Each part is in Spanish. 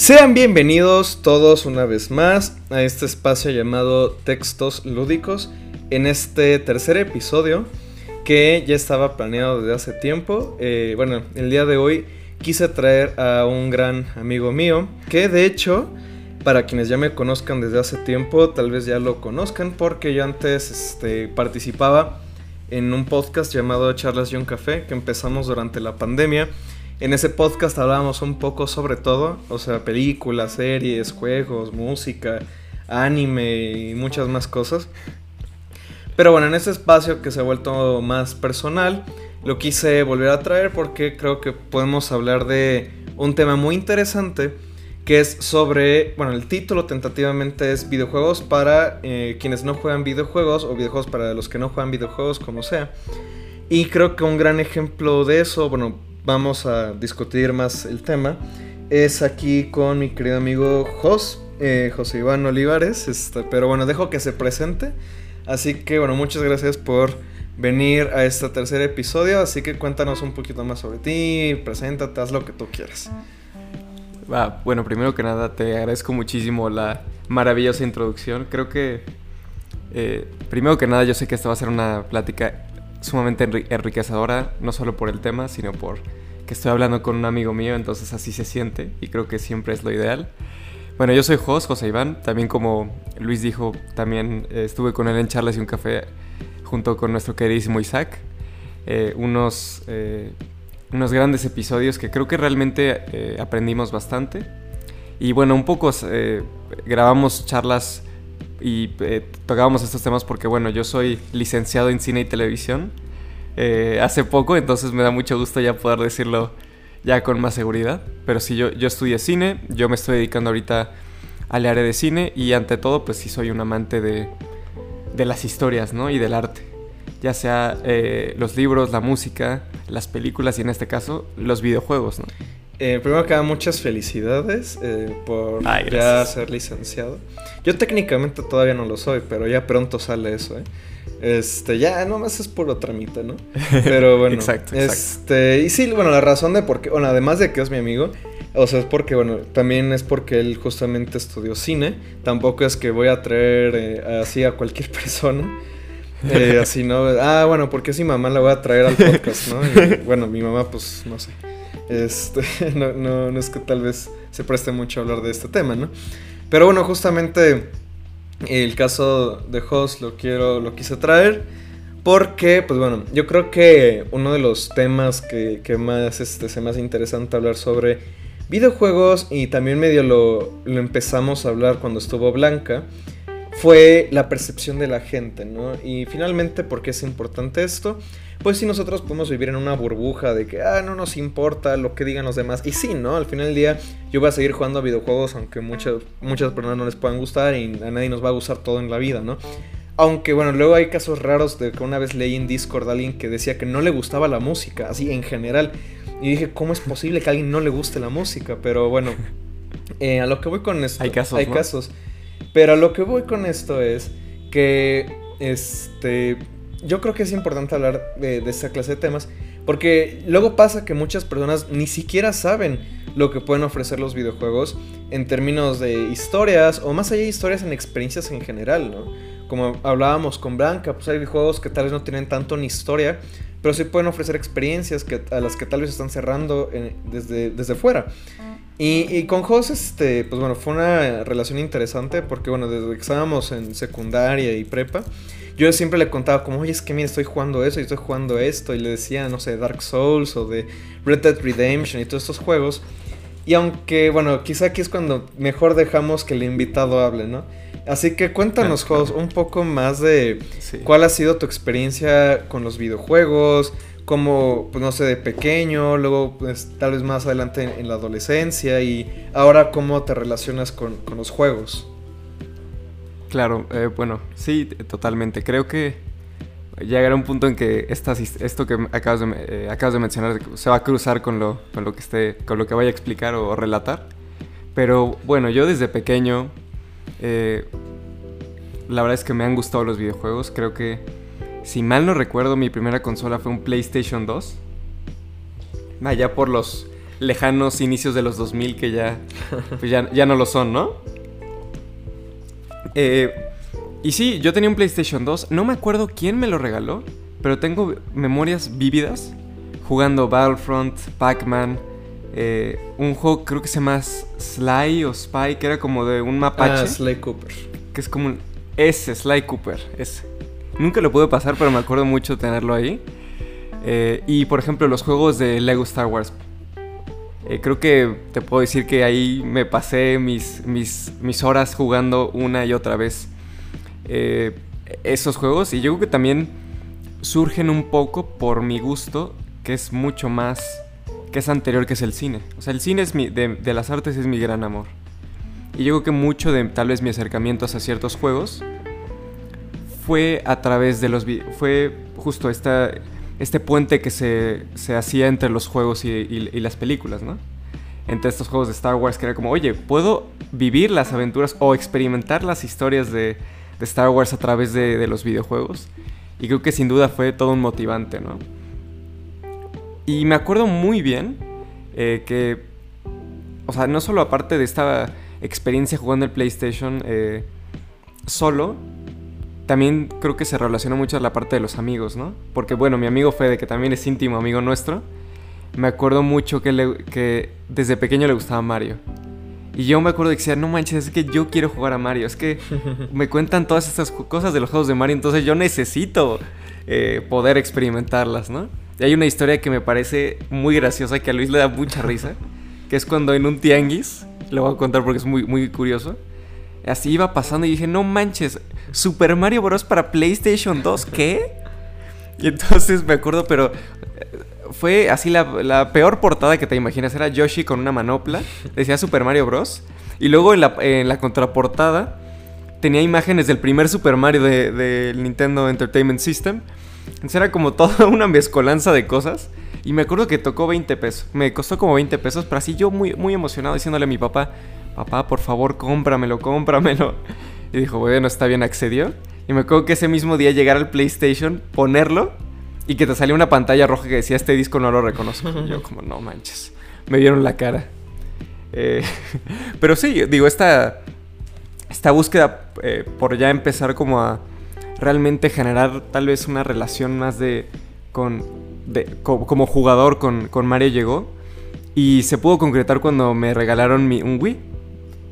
Sean bienvenidos todos una vez más a este espacio llamado Textos Lúdicos en este tercer episodio que ya estaba planeado desde hace tiempo. Eh, bueno, el día de hoy quise traer a un gran amigo mío que de hecho, para quienes ya me conozcan desde hace tiempo, tal vez ya lo conozcan porque yo antes este, participaba en un podcast llamado Charlas y un Café que empezamos durante la pandemia. En ese podcast hablábamos un poco sobre todo, o sea, películas, series, juegos, música, anime y muchas más cosas. Pero bueno, en este espacio que se ha vuelto más personal, lo quise volver a traer porque creo que podemos hablar de un tema muy interesante que es sobre, bueno, el título tentativamente es videojuegos para eh, quienes no juegan videojuegos o videojuegos para los que no juegan videojuegos, como sea. Y creo que un gran ejemplo de eso, bueno, vamos a discutir más el tema, es aquí con mi querido amigo Jos, eh, José Iván Olivares, este, pero bueno, dejo que se presente. Así que bueno, muchas gracias por venir a este tercer episodio, así que cuéntanos un poquito más sobre ti, preséntate, haz lo que tú quieras bueno, primero que nada te agradezco muchísimo la maravillosa introducción. Creo que, eh, primero que nada, yo sé que esta va a ser una plática sumamente enriquecedora, no solo por el tema, sino por que estoy hablando con un amigo mío, entonces así se siente y creo que siempre es lo ideal. Bueno, yo soy Jos, José Iván, también como Luis dijo, también eh, estuve con él en charlas y un café junto con nuestro queridísimo Isaac. Eh, unos unos grandes episodios que creo que realmente eh, aprendimos bastante. Y bueno, un poco eh, grabamos charlas y eh, tocábamos estos temas porque bueno, yo soy licenciado en cine y televisión hace poco, entonces me da mucho gusto ya poder decirlo ya con más seguridad. Pero sí, yo, yo estudié cine, yo me estoy dedicando ahorita al área de cine y ante todo pues sí soy un amante de, de las historias, ¿no? Y del arte ya sea eh, los libros, la música, las películas y en este caso los videojuegos, ¿no? Eh, primero que nada, muchas felicidades eh, por ya ser licenciado. Yo técnicamente todavía no lo soy, pero ya pronto sale eso, ¿eh? Este, ya nomás es puro tramite, ¿no? Pero bueno. exacto, Este, y sí, bueno, la razón de por qué, bueno, además de que es mi amigo, o sea, es porque, bueno, también es porque él justamente estudió cine. Tampoco es que voy a traer así a cualquier persona. Eh, así, ¿no? Ah, bueno, porque si mamá la voy a traer al podcast, ¿no? bueno, mi mamá, pues, no sé. Este, no, es que tal vez se preste mucho a hablar de este tema, ¿no? Pero bueno, justamente el caso de Host lo quiero, lo quise traer. Porque, pues bueno, yo creo que uno de los temas que, más este, se interesante hablar sobre videojuegos y también medio lo, lo empezamos a hablar cuando estuvo Blanca fue la percepción de la gente, ¿no? Y finalmente, ¿por qué es importante esto? Pues si nosotros podemos vivir en una burbuja de que, ah, no nos importa lo que digan los demás. Y sí, ¿no? Al final del día yo voy a seguir jugando a videojuegos aunque muchas, muchas personas no les puedan gustar y a nadie nos va a gustar todo en la vida, ¿no? Aunque bueno, luego hay casos raros de que una vez leí en Discord a alguien que decía que no le gustaba la música, así en general. Y dije, ¿cómo es posible que a alguien no le guste la música? Pero bueno, eh, a lo que voy con esto. Hay casos. Hay casos. Pero a lo que voy con esto es que este yo creo que es importante hablar de, esta clase de temas porque luego pasa que muchas personas ni siquiera saben lo que pueden ofrecer los videojuegos en términos de historias o más allá de historias en experiencias en general, ¿no? Como hablábamos con Blanca, pues hay juegos que tal vez no tienen tanto ni historia, pero sí pueden ofrecer experiencias que, a las que tal vez están cerrando desde, desde fuera. Y, con Jos, este, pues bueno, fue una relación interesante porque, bueno, desde que estábamos en secundaria y prepa, yo siempre le contaba como, oye, es que mira, estoy jugando eso y estoy jugando esto. Y le decía, no sé, Dark Souls o de Red Dead Redemption y todos estos juegos. Y aunque, bueno, quizá aquí es cuando mejor dejamos que el invitado hable, ¿no? Así que cuéntanos, Jos, un poco más de cuál ha sido tu experiencia con los videojuegos, como, pues no sé, de pequeño, luego pues, tal vez más adelante en, la adolescencia y ahora cómo te relacionas con, los juegos. Claro, eh, bueno, sí, totalmente. Creo que llegará un punto en que esto que acabas de, eh, acabas de mencionar se va a cruzar con lo, con lo que esté, con lo que vaya a explicar o, relatar. Pero bueno, yo desde pequeño, eh, la verdad es que me han gustado los videojuegos. Creo que si mal no recuerdo, mi primera consola fue un PlayStation 2. Allá por los lejanos inicios de los 2000 que ya, pues ya, ya no lo son, ¿no? Eh, y sí, yo tenía un PlayStation 2. No me acuerdo quién me lo regaló, pero tengo memorias vívidas jugando Battlefront, Pac-Man, eh, un juego creo que se llama Sly o Spy, que era como de un mapache. Ah, Sly Cooper. Que es como un... Ese, Sly Cooper, ese. Nunca lo pude pasar, pero me acuerdo mucho tenerlo ahí. Eh, y por ejemplo, los juegos de Lego Star Wars. Eh, creo que te puedo decir que ahí me pasé mis, mis, mis horas jugando una y otra vez esos juegos. Y yo creo que también surgen un poco por mi gusto, que es mucho más que es anterior que es el cine. O sea, el cine es mi, de, las artes es mi gran amor. Y yo creo que mucho de tal vez mi acercamiento hacia ciertos juegos fue a través de los... fue justo esta, este puente que se, se hacía entre los juegos y, las películas, ¿no? Entre estos juegos de Star Wars que era como, oye, puedo vivir las aventuras o experimentar las historias de, de Star Wars a través de, de los videojuegos. Y creo que sin duda fue todo un motivante, ¿no? Y me acuerdo muy bien eh, que, o sea, no solo aparte de esta experiencia jugando el PlayStation eh, solo, también creo que se relaciona mucho a la parte de los amigos, ¿no? Porque bueno, mi amigo Fede, que también es íntimo amigo nuestro, me acuerdo mucho que, que desde pequeño le gustaba Mario. Y yo me acuerdo que decía, no manches, es que yo quiero jugar a Mario. Es que me cuentan todas estas cosas de los juegos de Mario, entonces yo necesito eh, poder experimentarlas, ¿no? Y hay una historia que me parece muy graciosa, que a Luis le da mucha risa, que es cuando en un tianguis, le voy a contar porque es muy, muy curioso, así iba pasando y dije, no manches, Super Mario Bros. para PlayStation 2, ¿qué? Y entonces me acuerdo, pero eh, fue así la, peor portada que te imaginas. Era Yoshi con una manopla. Decía Super Mario Bros. Y luego en la, en la contraportada tenía imágenes del primer Super Mario del de Nintendo Entertainment System. Entonces era como toda una mezcolanza de cosas. Y me acuerdo que tocó 20 pesos. Me costó como 20 pesos, pero así yo muy, muy emocionado diciéndole a mi papá, papá, por favor, cómpramelo, cómpramelo. Y dijo, bueno, está bien, accedió. Y me acuerdo que ese mismo día llegar al PlayStation, ponerlo y que te salía una pantalla roja que decía, este disco no lo reconozco. yo como, no manches. Me dieron la cara. Eh, pero sí, digo, esta, esta búsqueda eh, por ya empezar como a realmente generar tal vez una relación más de con como jugador con, con, Mario llegó y se pudo concretar cuando me regalaron mi, un Wii.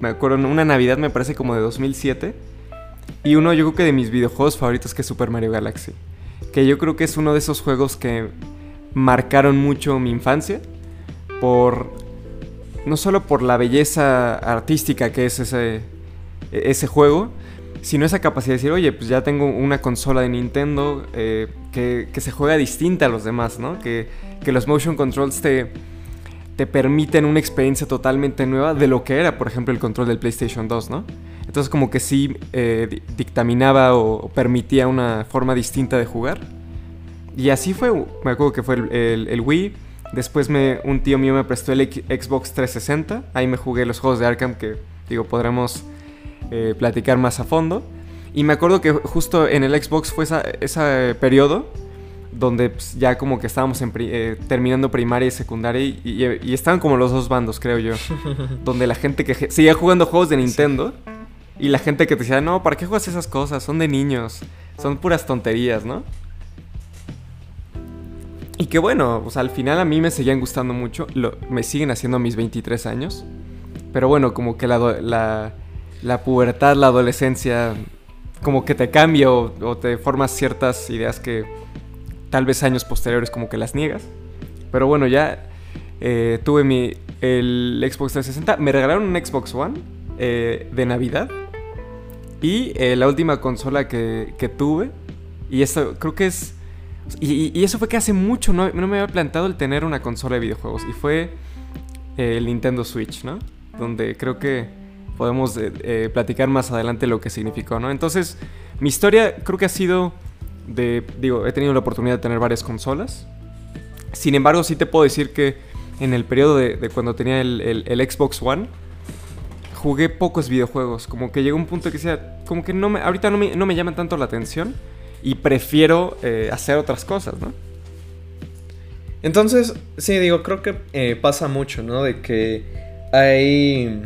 Me acuerdo, una Navidad me parece como de 2007 y uno yo creo que de mis videojuegos favoritos que es Super Mario Galaxy, que yo creo que es uno de esos juegos que marcaron mucho mi infancia por no solo por la belleza artística que es ese ese juego, sino esa capacidad de decir, oye, pues ya tengo una consola de Nintendo eh, que, se juega distinta a los demás, ¿no? Que, los motion controls te, te permiten una experiencia totalmente nueva de lo que era, por ejemplo, el control del PlayStation 2, ¿no? Entonces como que sí eh, dictaminaba o, permitía una forma distinta de jugar. Y así fue, me acuerdo que fue el, Wii. Después me, un tío mío me prestó el Xbox 360. Ahí me jugué los juegos de Arkham que, digo, podremos eh, platicar más a fondo. Y me acuerdo que justo en el Xbox fue ese periodo donde pues, ya como que estábamos eh, terminando primaria y secundaria y, estaban como los dos bandos, creo yo. donde la gente que seguía jugando juegos de Nintendo y la gente que te decía, no, ¿para qué juegas esas cosas? Son de niños, son puras tonterías, ¿no? Y que bueno, pues al final a mí me seguían gustando mucho, me siguen haciendo mis 23 años. Pero bueno, como que la la pubertad, la adolescencia, como que te cambia o, te formas ciertas ideas que tal vez años posteriores como que las niegas. Pero bueno, ya eh, tuve mi, el Xbox 360. Me regalaron un Xbox One eh, de Navidad. Y eh, la última consola que, tuve. Y eso creo que es... Y, eso fue que hace mucho no, no, me había plantado el tener una consola de videojuegos. Y fue el Nintendo Switch, ¿no? Donde creo que podemos eh, eh, platicar más adelante lo que significó, ¿no? Entonces, mi historia creo que ha sido de, digo, he tenido la oportunidad de tener varias consolas. Sin embargo, sí te puedo decir que en el periodo de, cuando tenía el, Xbox One, jugué pocos videojuegos. Como que llegó un punto que decía, como que no me, ahorita no me, no me llaman tanto la atención y prefiero eh, hacer otras cosas, ¿no? Entonces, sí, digo, creo que eh, pasa mucho, ¿no? De que hay...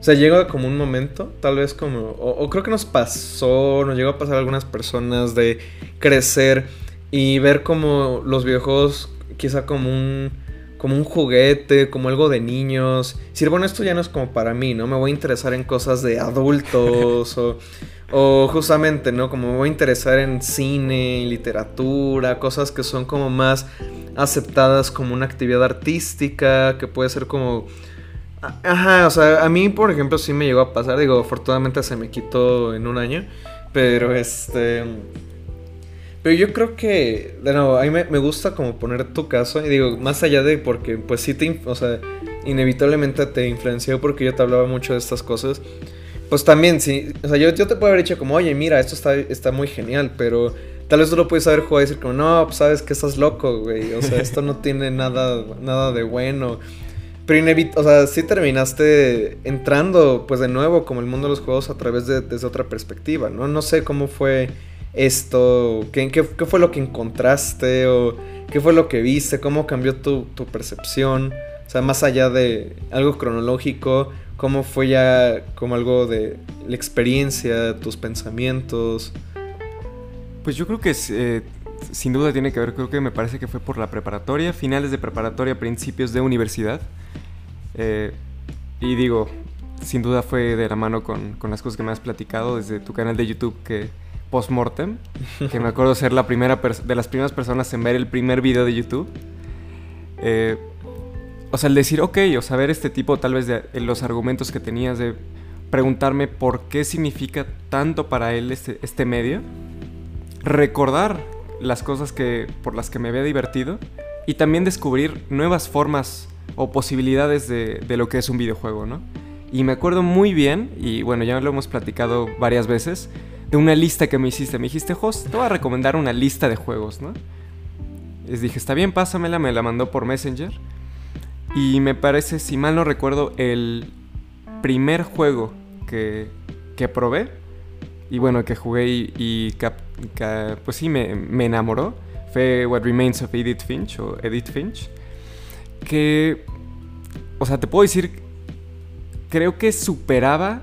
O sea, llega como un momento, tal vez como... O, creo que nos pasó, nos llegó a pasar a algunas personas de crecer y ver como los videojuegos quizá como un como un juguete, como algo de niños. Si bueno, esto ya no es como para mí, ¿no? Me voy a interesar en cosas de adultos o, o justamente, ¿no? Como me voy a interesar en cine, literatura, cosas que son como más aceptadas como una actividad artística, que puede ser como... Ajá, o sea, a mí, por ejemplo, sí me llegó a pasar, digo, afortunadamente se me quitó en un año, pero este... Pero yo creo que, de nuevo, a mí me, gusta como poner tu caso, y digo, más allá de porque, pues sí te, o sea, inevitablemente te influenció porque yo te hablaba mucho de estas cosas. Pues también, sí, o sea, yo, yo te puedo haber dicho como, oye, mira, esto está, está muy genial, pero tal vez tú lo puedes haber jugado y decir como, no, pues sabes que estás loco, güey, o sea, esto no tiene nada, nada de bueno. Pero o sea, sí terminaste entrando, pues de nuevo, como el mundo de los juegos a través de desde otra perspectiva, ¿no? No sé cómo fue esto? ¿Qué, qué, fue lo que encontraste? ¿O qué fue lo que viste? ¿Cómo cambió tu, percepción? O sea, más allá de algo cronológico, ¿cómo fue ya como algo de la experiencia, tus pensamientos? Pues yo creo que eh, sin duda tiene que ver, creo que me parece que fue por la preparatoria, finales de preparatoria, principios de universidad. Eh, y digo, sin duda fue de la mano con, con, las cosas que me has platicado desde tu canal de YouTube que post-mortem, que me acuerdo ser la primera de las primeras personas en ver el primer video de YouTube. Eh, o sea, el decir, ok, o saber este tipo tal vez de los argumentos que tenías, de preguntarme por qué significa tanto para él este, este medio, recordar las cosas que, por las que me había divertido y también descubrir nuevas formas o posibilidades de, de lo que es un videojuego, ¿no? Y me acuerdo muy bien, y bueno, ya lo hemos platicado varias veces, de una lista que me hiciste. Me dijiste, host, te voy a recomendar una lista de juegos, ¿no? Les dije, está bien, pásamela, me la mandó por Messenger. Y me parece, si mal no recuerdo, el primer juego que, que probé. Y bueno, que jugué y, pues sí, me, me, enamoró. Fue What Remains of Edith Finch o Edith Finch. Que, o sea, te puedo decir, creo que superaba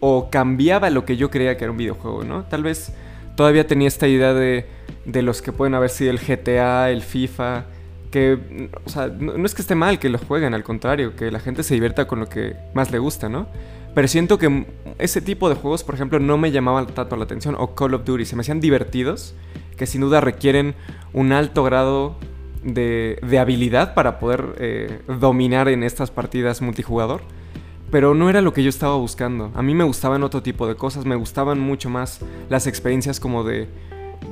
o cambiaba lo que yo creía que era un videojuego, ¿no? Tal vez todavía tenía esta idea de, de los que pueden haber sido el GTA, el FIFA, que, o sea, no, es que esté mal que lo jueguen, al contrario, que la gente se divierta con lo que más le gusta, ¿no? Pero siento que ese tipo de juegos, por ejemplo, no me llamaban tanto la atención, o Call of Duty, se me hacían divertidos, que sin duda requieren un alto grado de, de habilidad para poder eh, dominar en estas partidas multijugador pero no era lo que yo estaba buscando. A mí me gustaban otro tipo de cosas, me gustaban mucho más las experiencias como de,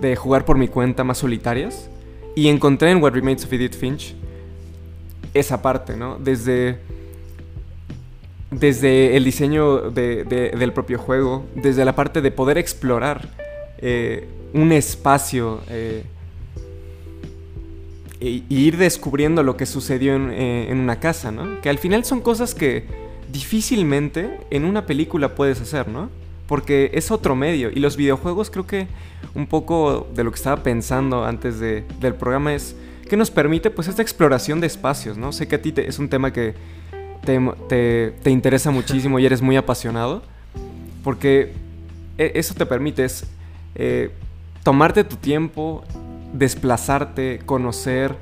de jugar por mi cuenta más solitarias. Y encontré en What Remains of Edith Finch esa parte, ¿no? Desde, desde el diseño del propio juego, desde la parte de poder explorar eh, un espacio eh, e, ir descubriendo lo que sucedió en, eh, en una casa, ¿no? Que al final son cosas que difícilmente en una película puedes hacer, ¿no? Porque es otro medio. Y los videojuegos creo que un poco de lo que estaba pensando antes del programa es que nos permite pues esta exploración de espacios, ¿no? Sé que a ti es un tema que te, interesa muchísimo y eres muy apasionado. Porque e, eso te permite eh, tomarte tu tiempo, desplazarte, conocer,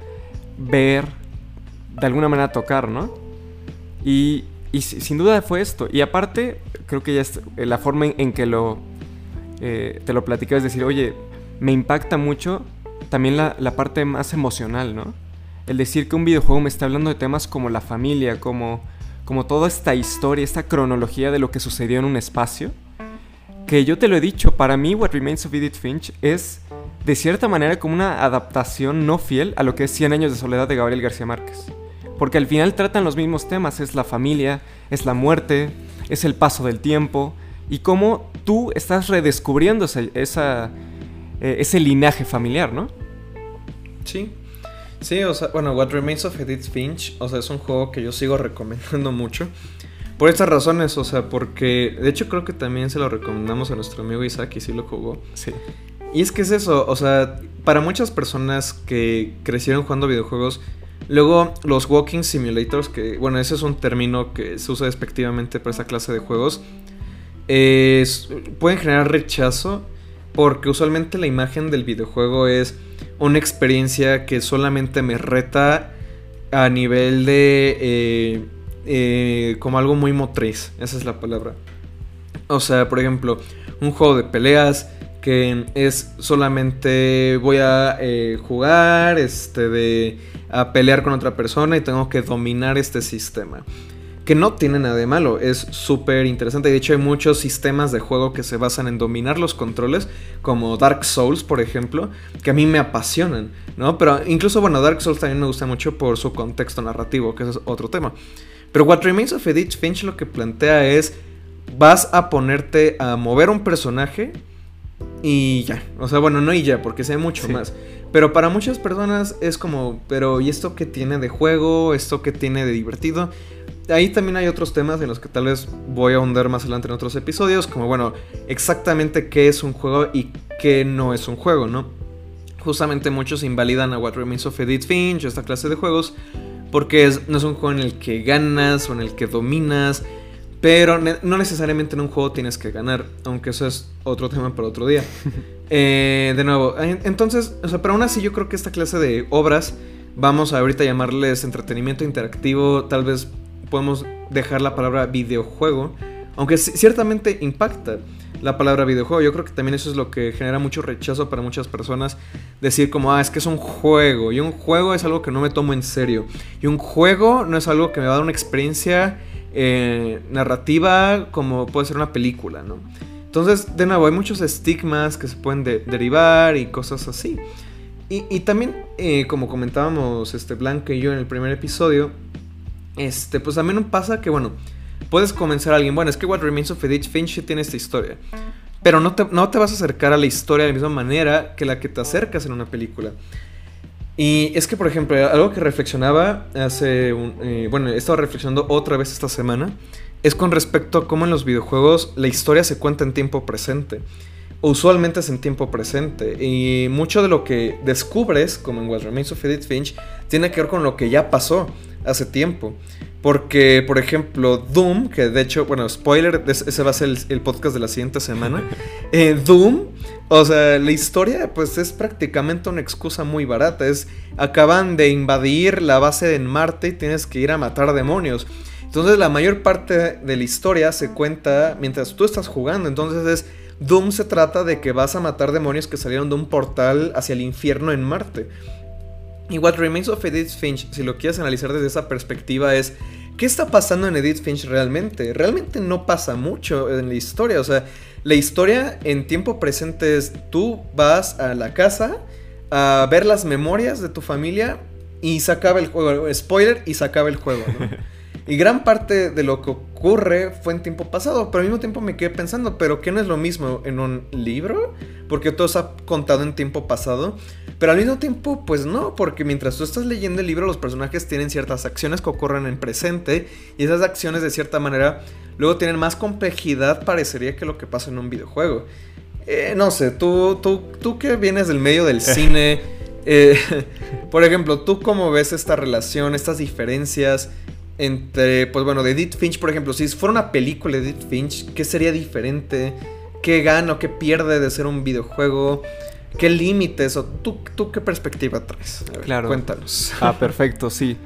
ver, de alguna manera tocar, ¿no? Y sin duda fue esto. Y aparte, creo que ya es eh, la forma en, que lo, eh, te lo platicé, es decir, oye, me impacta mucho también la, parte más emocional, ¿no? El decir que un videojuego me está hablando de temas como la familia, como, como toda esta historia, esta cronología de lo que sucedió en un espacio. Que yo te lo he dicho, para mí What Remains of Edith Finch es de cierta manera como una adaptación no fiel a lo que es 100 años de soledad de Gabriel García Márquez. Porque al final tratan los mismos temas, es la familia, es la muerte, es el paso del tiempo y cómo tú estás redescubriendo eh, ese linaje familiar, ¿no? Sí. Sí, o sea, bueno, What Remains of Edith Finch, o sea, es un juego que yo sigo recomendando mucho. Por estas razones, o sea, porque de hecho creo que también se lo recomendamos a nuestro amigo Isaac y sí lo jugó. Sí. Y es que es eso, o sea, para muchas personas que crecieron jugando videojuegos, luego los walking simulators, que bueno, ese es un término que se usa despectivamente para esa clase de juegos, pueden generar rechazo porque usualmente la imagen del videojuego es una experiencia que solamente me reta a nivel de... Eh, eh, como algo muy motriz, esa es la palabra. O sea, por ejemplo, un juego de peleas que es solamente voy a eh, jugar, este, de, a pelear con otra persona y tengo que dominar este sistema que no tiene nada de malo, es súper interesante. De hecho, hay muchos sistemas de juego que se basan en dominar los controles, como Dark Souls, por ejemplo, que a mí me apasionan, ¿no? Pero incluso, bueno, Dark Souls también me gusta mucho por su contexto narrativo, que es otro tema. Pero What Remains of Edith Finch lo que plantea es, vas a ponerte a mover un personaje y ya. O sea, bueno, no y ya, porque sé mucho más. Pero para muchas personas es como, pero ¿y esto qué tiene de juego? ¿Esto qué tiene de divertido? Ahí también hay otros temas en los que tal vez voy a ahondar más adelante en otros episodios, como bueno, exactamente qué es un juego y qué no es un juego, ¿no? Justamente muchos invalidan a What Remains of Edith Finch, esta clase de juegos, porque no es un juego en el que ganas o en el que dominas, pero no necesariamente en un juego tienes que ganar, aunque eso es otro tema para otro día. Eh, de nuevo, entonces, o sea, pero aún así yo creo que esta clase de obras, vamos a ahorita llamarles entretenimiento interactivo, tal vez podemos dejar la palabra videojuego, aunque ciertamente impacta la palabra videojuego. Yo creo que también eso es lo que genera mucho rechazo para muchas personas. Decir como, ah, es que es un juego. Y un juego es algo que no me tomo en serio. Y un juego no es algo que me va a dar una experiencia eh, narrativa como puede ser una película, ¿no? Entonces, de nuevo, hay muchos estigmas que se pueden derivar y cosas así. Y, también, eh, como comentábamos este, Blanca y yo en el primer episodio, este, pues también pasa que, bueno, puedes convencer a alguien, bueno, es que What Remains of Edith Finch tiene esta historia. Pero no te, no te vas a acercar a la historia de la misma manera que la que te acercas en una película. Y es que, por ejemplo, algo que reflexionaba hace. Eh, bueno, he estado reflexionando otra vez esta semana, es con respecto a cómo en los videojuegos la historia se cuenta en tiempo presente. Usualmente es en tiempo presente. Y mucho de lo que descubres, como en What Remains of Edith Finch, tiene que ver con lo que ya pasó hace tiempo. Porque, por ejemplo, Doom, que de hecho, bueno, spoiler, ese va a ser el, podcast de la siguiente semana. Eh, Doom, o sea, la historia, pues es prácticamente una excusa muy barata. Es, acaban de invadir la base en Marte y tienes que ir a matar demonios. Entonces, la mayor parte de la historia se cuenta mientras tú estás jugando. Entonces, es. Doom se trata de que vas a matar demonios que salieron de un portal hacia el infierno en Marte. Y What Remains of Edith Finch, si lo quieres analizar desde esa perspectiva, es ¿qué está pasando en Edith Finch realmente? Realmente no pasa mucho en la historia. O sea, la historia en tiempo presente es tú vas a la casa a ver las memorias de tu familia y se acaba el juego. Spoiler, y se acaba el juego. ¿no? Y gran parte de lo que ocurre fue en tiempo pasado, pero al mismo tiempo me quedé pensando, ¿pero qué no es lo mismo en un libro? Porque todo se ha contado en tiempo pasado, pero al mismo tiempo, pues no, porque mientras tú estás leyendo el libro, los personajes tienen ciertas acciones que ocurren en presente, y esas acciones de cierta manera luego tienen más complejidad, parecería que lo que pasa en un videojuego. Eh, no sé, tú, tú, tú que vienes del medio del cine, eh, por ejemplo, ¿tú cómo ves esta relación, estas diferencias? entre, pues bueno, de Edith Finch, por ejemplo, si fuera una película de Edith Finch, ¿qué sería diferente? ¿Qué gana o qué pierde de ser un videojuego? ¿Qué límites o tú, tú qué perspectiva traes? claro. Cuéntanos. Ah, perfecto, sí.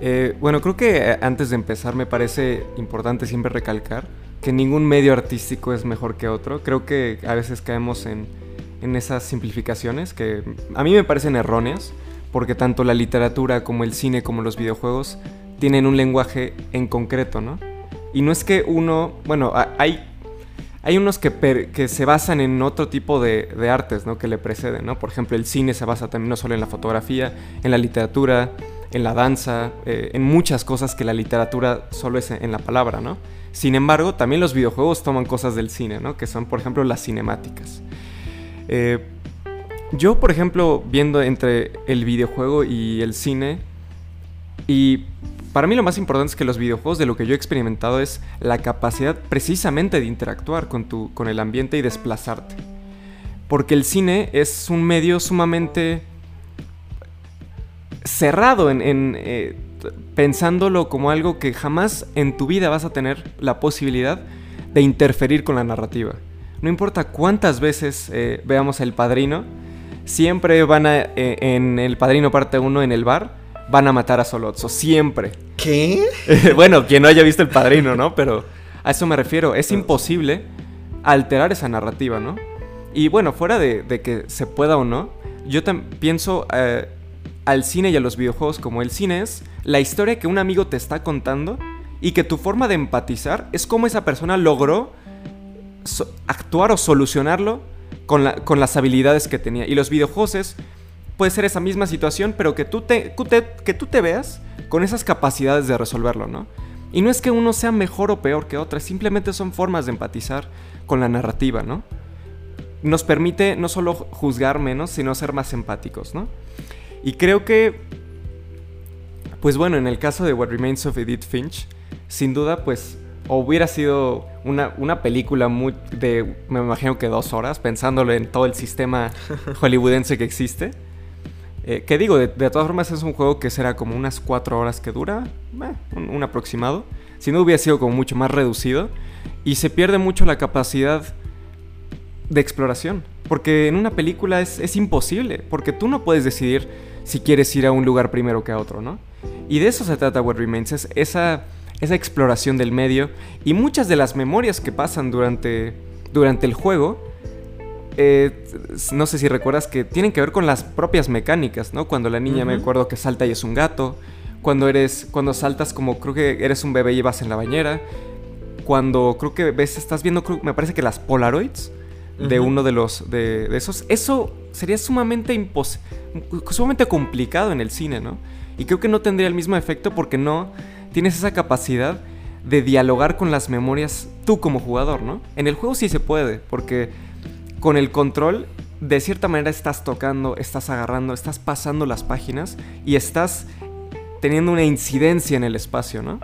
Eh, bueno, creo que eh, antes de empezar me parece importante siempre recalcar que ningún medio artístico es mejor que otro. Creo que a veces caemos en, en esas simplificaciones que a mí me parecen erróneas, porque tanto la literatura como el cine como los videojuegos tienen un lenguaje en concreto, ¿no? Y no es que uno, bueno, hay, hay unos que, que se basan en otro tipo de, artes, ¿no? Que le preceden, ¿no? Por ejemplo, el cine se basa también no solo en la fotografía, en la literatura, en la danza, eh, en muchas cosas que la literatura solo es en la palabra, ¿no? Sin embargo, también los videojuegos toman cosas del cine, ¿no? Que son, por ejemplo, las cinemáticas. Eh, yo, por ejemplo, viendo entre el videojuego y el cine, y para mí lo más importante es que los videojuegos de lo que yo he experimentado es la capacidad precisamente de interactuar con, tu, con el ambiente y desplazarte. Porque el cine es un medio sumamente cerrado en, eh, pensándolo como algo que jamás en tu vida vas a tener la posibilidad de interferir con la narrativa. No importa cuántas veces eh, veamos El Padrino, siempre van a, eh, en El Padrino parte 1 en el bar, van a matar a Solozzo, siempre. ¿Qué? bueno, quien no haya visto El Padrino, ¿no? Pero a eso me refiero, es imposible alterar esa narrativa, ¿no? Y bueno, fuera de, que se pueda o no, yo pienso eh, al cine y a los videojuegos como el cine es la historia que un amigo te está contando y que tu forma de empatizar es cómo esa persona logró actuar o solucionarlo con, con, las habilidades que tenía. Y los videojuegos es, puede ser esa misma situación, pero que tú te, que tú te veas con esas capacidades de resolverlo, ¿no? Y no es que uno sea mejor o peor que otro, simplemente son formas de empatizar con la narrativa, ¿no? Nos permite no solo juzgar menos, sino ser más empáticos, ¿no? Y creo que, pues bueno, en el caso de What Remains of Edith Finch, sin duda, pues hubiera sido una, una, película muy de, me imagino que dos horas, pensándolo en todo el sistema hollywoodense que existe. Eh, que digo, de, todas formas es un juego que será como unas cuatro horas que dura, eh, un, aproximado. Si no hubiera sido como mucho más reducido. Y se pierde mucho la capacidad de exploración. Porque en una película es, es imposible, porque tú no puedes decidir si quieres ir a un lugar primero que a otro, ¿no? Y de eso se trata What Remains, es esa esa exploración del medio y muchas de las memorias que pasan durante, durante el juego, eh, no sé si recuerdas que tienen que ver con las propias mecánicas, ¿no? Cuando la niña me acuerdo que salta y es un gato, cuando eres, cuando saltas como creo que eres un bebé y vas en la bañera, cuando creo que ves, estás viendo, me parece que las Polaroids de uno de los, de, de, esos, eso sería sumamente sumamente complicado en el cine, ¿no? Y creo que no tendría el mismo efecto porque no tienes esa capacidad de dialogar con las memorias tú como jugador, ¿no? En el juego sí se puede, porque con el control de cierta manera estás tocando, estás agarrando, estás pasando las páginas y estás teniendo una incidencia en el espacio, ¿no?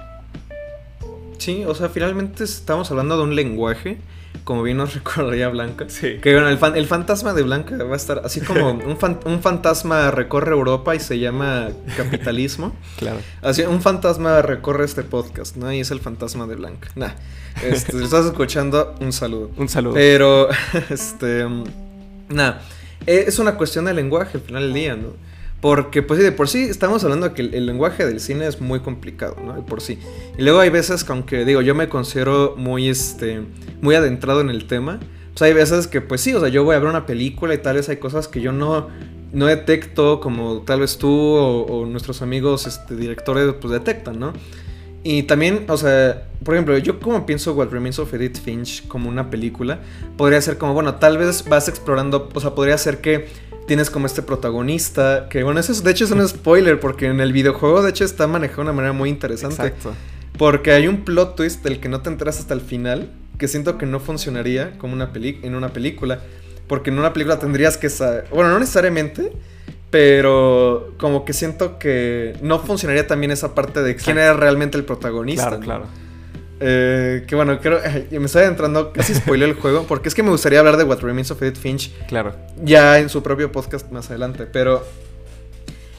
Sí, o sea, finalmente estamos hablando de un lenguaje como bien nos recordaría Blanca. Sí. Que bueno, el, fantasma de Blanca va a estar así como un, un, fantasma recorre Europa y se llama capitalismo. claro. Así, un fantasma recorre este podcast, ¿no? Y es el fantasma de Blanca. Nah. Este, si estás escuchando, un saludo. Un saludo. Pero, este. Nada. Es una cuestión de lenguaje al final del día, ¿no? Porque, pues de por sí estamos hablando de que el, lenguaje del cine es muy complicado, ¿no? De por sí. Y luego hay veces que, aunque digo, yo me considero muy, este, muy adentrado en el tema, pues hay veces que, pues sí, o sea, yo voy a ver una película y tal vez hay cosas que yo no, no detecto como tal vez tú o, nuestros amigos este, directores pues detectan, ¿no? Y también, o sea, por ejemplo, yo como pienso What Remains of Edith Finch como una película, podría ser como, bueno, tal vez vas explorando, o sea, podría ser que tienes como este protagonista, que bueno, eso es, de hecho es un spoiler, porque en el videojuego de hecho está manejado de una manera muy interesante. Exacto. Porque hay un plot twist del que no te enteras hasta el final, que siento que no funcionaría como una en una película. Porque en una película tendrías que saber, bueno, no necesariamente, pero como que siento que no funcionaría también esa parte de quién era realmente el protagonista. Claro, claro. Eh, que bueno, creo, me estoy entrando, casi spoilé el juego, porque es que me gustaría hablar de What Remains of Edith Finch. Claro. Ya en su propio podcast más adelante, pero...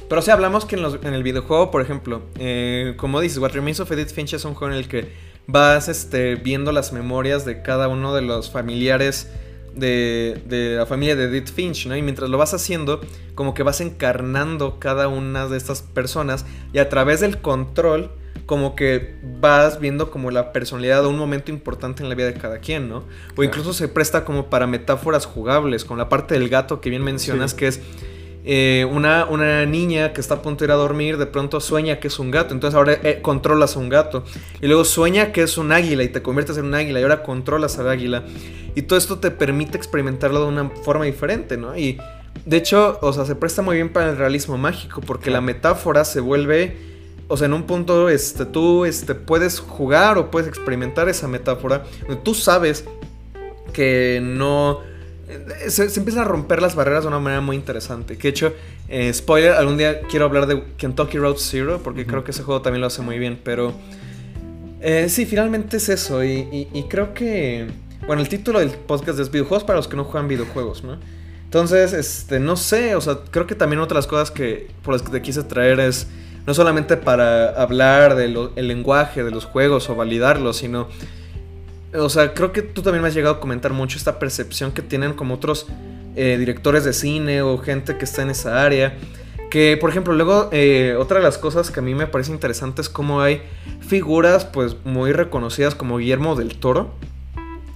Pero si hablamos que en, el videojuego, por ejemplo, eh, como dices, What Remains of Edith Finch es un juego en el que vas este, viendo las memorias de cada uno de los familiares de, de, la familia de Edith Finch, ¿no? Y mientras lo vas haciendo, como que vas encarnando cada una de estas personas y a través del control como que vas viendo como la personalidad de un momento importante en la vida de cada quien, ¿no? O incluso se presta como para metáforas jugables, con la parte del gato que bien mencionas, que es eh, una, una, niña que está a punto de ir a dormir, de pronto sueña que es un gato, entonces ahora eh, controlas a un gato, y luego sueña que es un águila y te conviertes en un águila, y ahora controlas al águila, y todo esto te permite experimentarlo de una forma diferente, ¿no? Y de hecho, o sea, se presta muy bien para el realismo mágico, porque la metáfora se vuelve o sea, en un punto este, tú este, puedes jugar o puedes experimentar esa metáfora. Tú sabes que no... Eh, se, empiezan a romper las barreras de una manera muy interesante. Que de hecho, eh, spoiler, algún día quiero hablar de Kentucky Road Zero, porque creo que ese juego también lo hace muy bien. Pero eh, sí, finalmente es eso. Y, y, creo que... Bueno, el título del podcast es videojuegos para los que no juegan videojuegos, ¿no? Entonces, este, no sé, o sea, creo que también otras cosas que por las que te quise traer es no solamente para hablar del lenguaje de los juegos o validarlos, sino, o sea, creo que tú también me has llegado a comentar mucho esta percepción que tienen como otros eh, directores de cine o gente que está en esa área. Que, por ejemplo, luego, eh, otra de las cosas que a mí me parece interesante es cómo hay figuras, pues, muy reconocidas como Guillermo del Toro,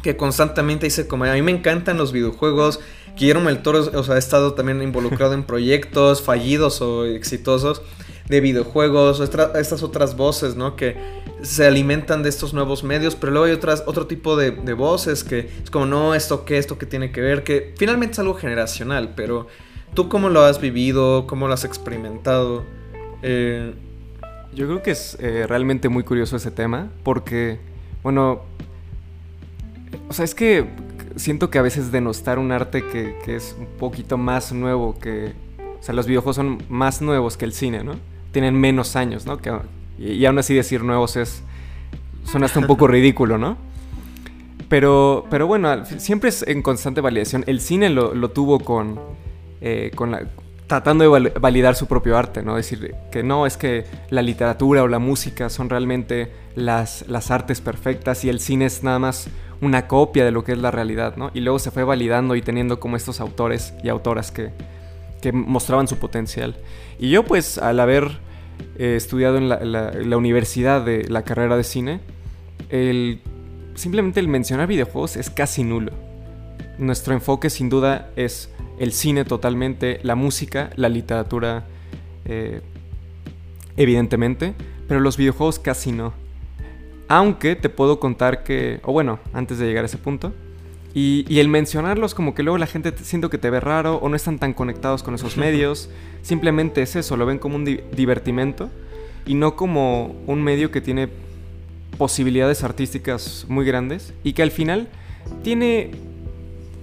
que constantemente dice como, a mí me encantan los videojuegos, Guillermo del Toro, o sea, ha estado también involucrado en proyectos fallidos o exitosos de videojuegos, estas otras voces, ¿no? Que se alimentan de estos nuevos medios, pero luego hay otras, otro tipo de, voces que es como, no, esto qué, esto qué tiene que ver, que finalmente es algo generacional, pero tú cómo lo has vivido, cómo lo has experimentado. Eh, Yo creo que es eh, realmente muy curioso ese tema, porque, bueno, o sea, es que siento que a veces denostar un arte que, es un poquito más nuevo que... O sea, los videojuegos son más nuevos que el cine, ¿no? Tienen menos años, ¿no? Que, y, aún así decir nuevos es... Suena hasta un poco ridículo, ¿no? Pero, pero bueno, siempre es en constante validación. El cine lo, tuvo con, eh, con la, tratando de validar su propio arte, ¿no? Decir que no, es que la literatura o la música son realmente las, las artes perfectas y el cine es nada más una copia de lo que es la realidad, ¿no? Y luego se fue validando y teniendo como estos autores y autoras que, que mostraban su potencial. Y yo pues al haber eh, estudiado en la, universidad de la carrera de cine, el, simplemente el mencionar videojuegos es casi nulo. Nuestro enfoque sin duda es el cine totalmente, la música, la literatura, eh, evidentemente, pero los videojuegos casi no. Aunque te puedo contar que, o bueno, antes de llegar a ese punto, y, el mencionarlos como que luego la gente siento que te ve raro o no están tan conectados con esos medios, simplemente es eso, lo ven como un divertimento y no como un medio que tiene posibilidades artísticas muy grandes y que al final tiene,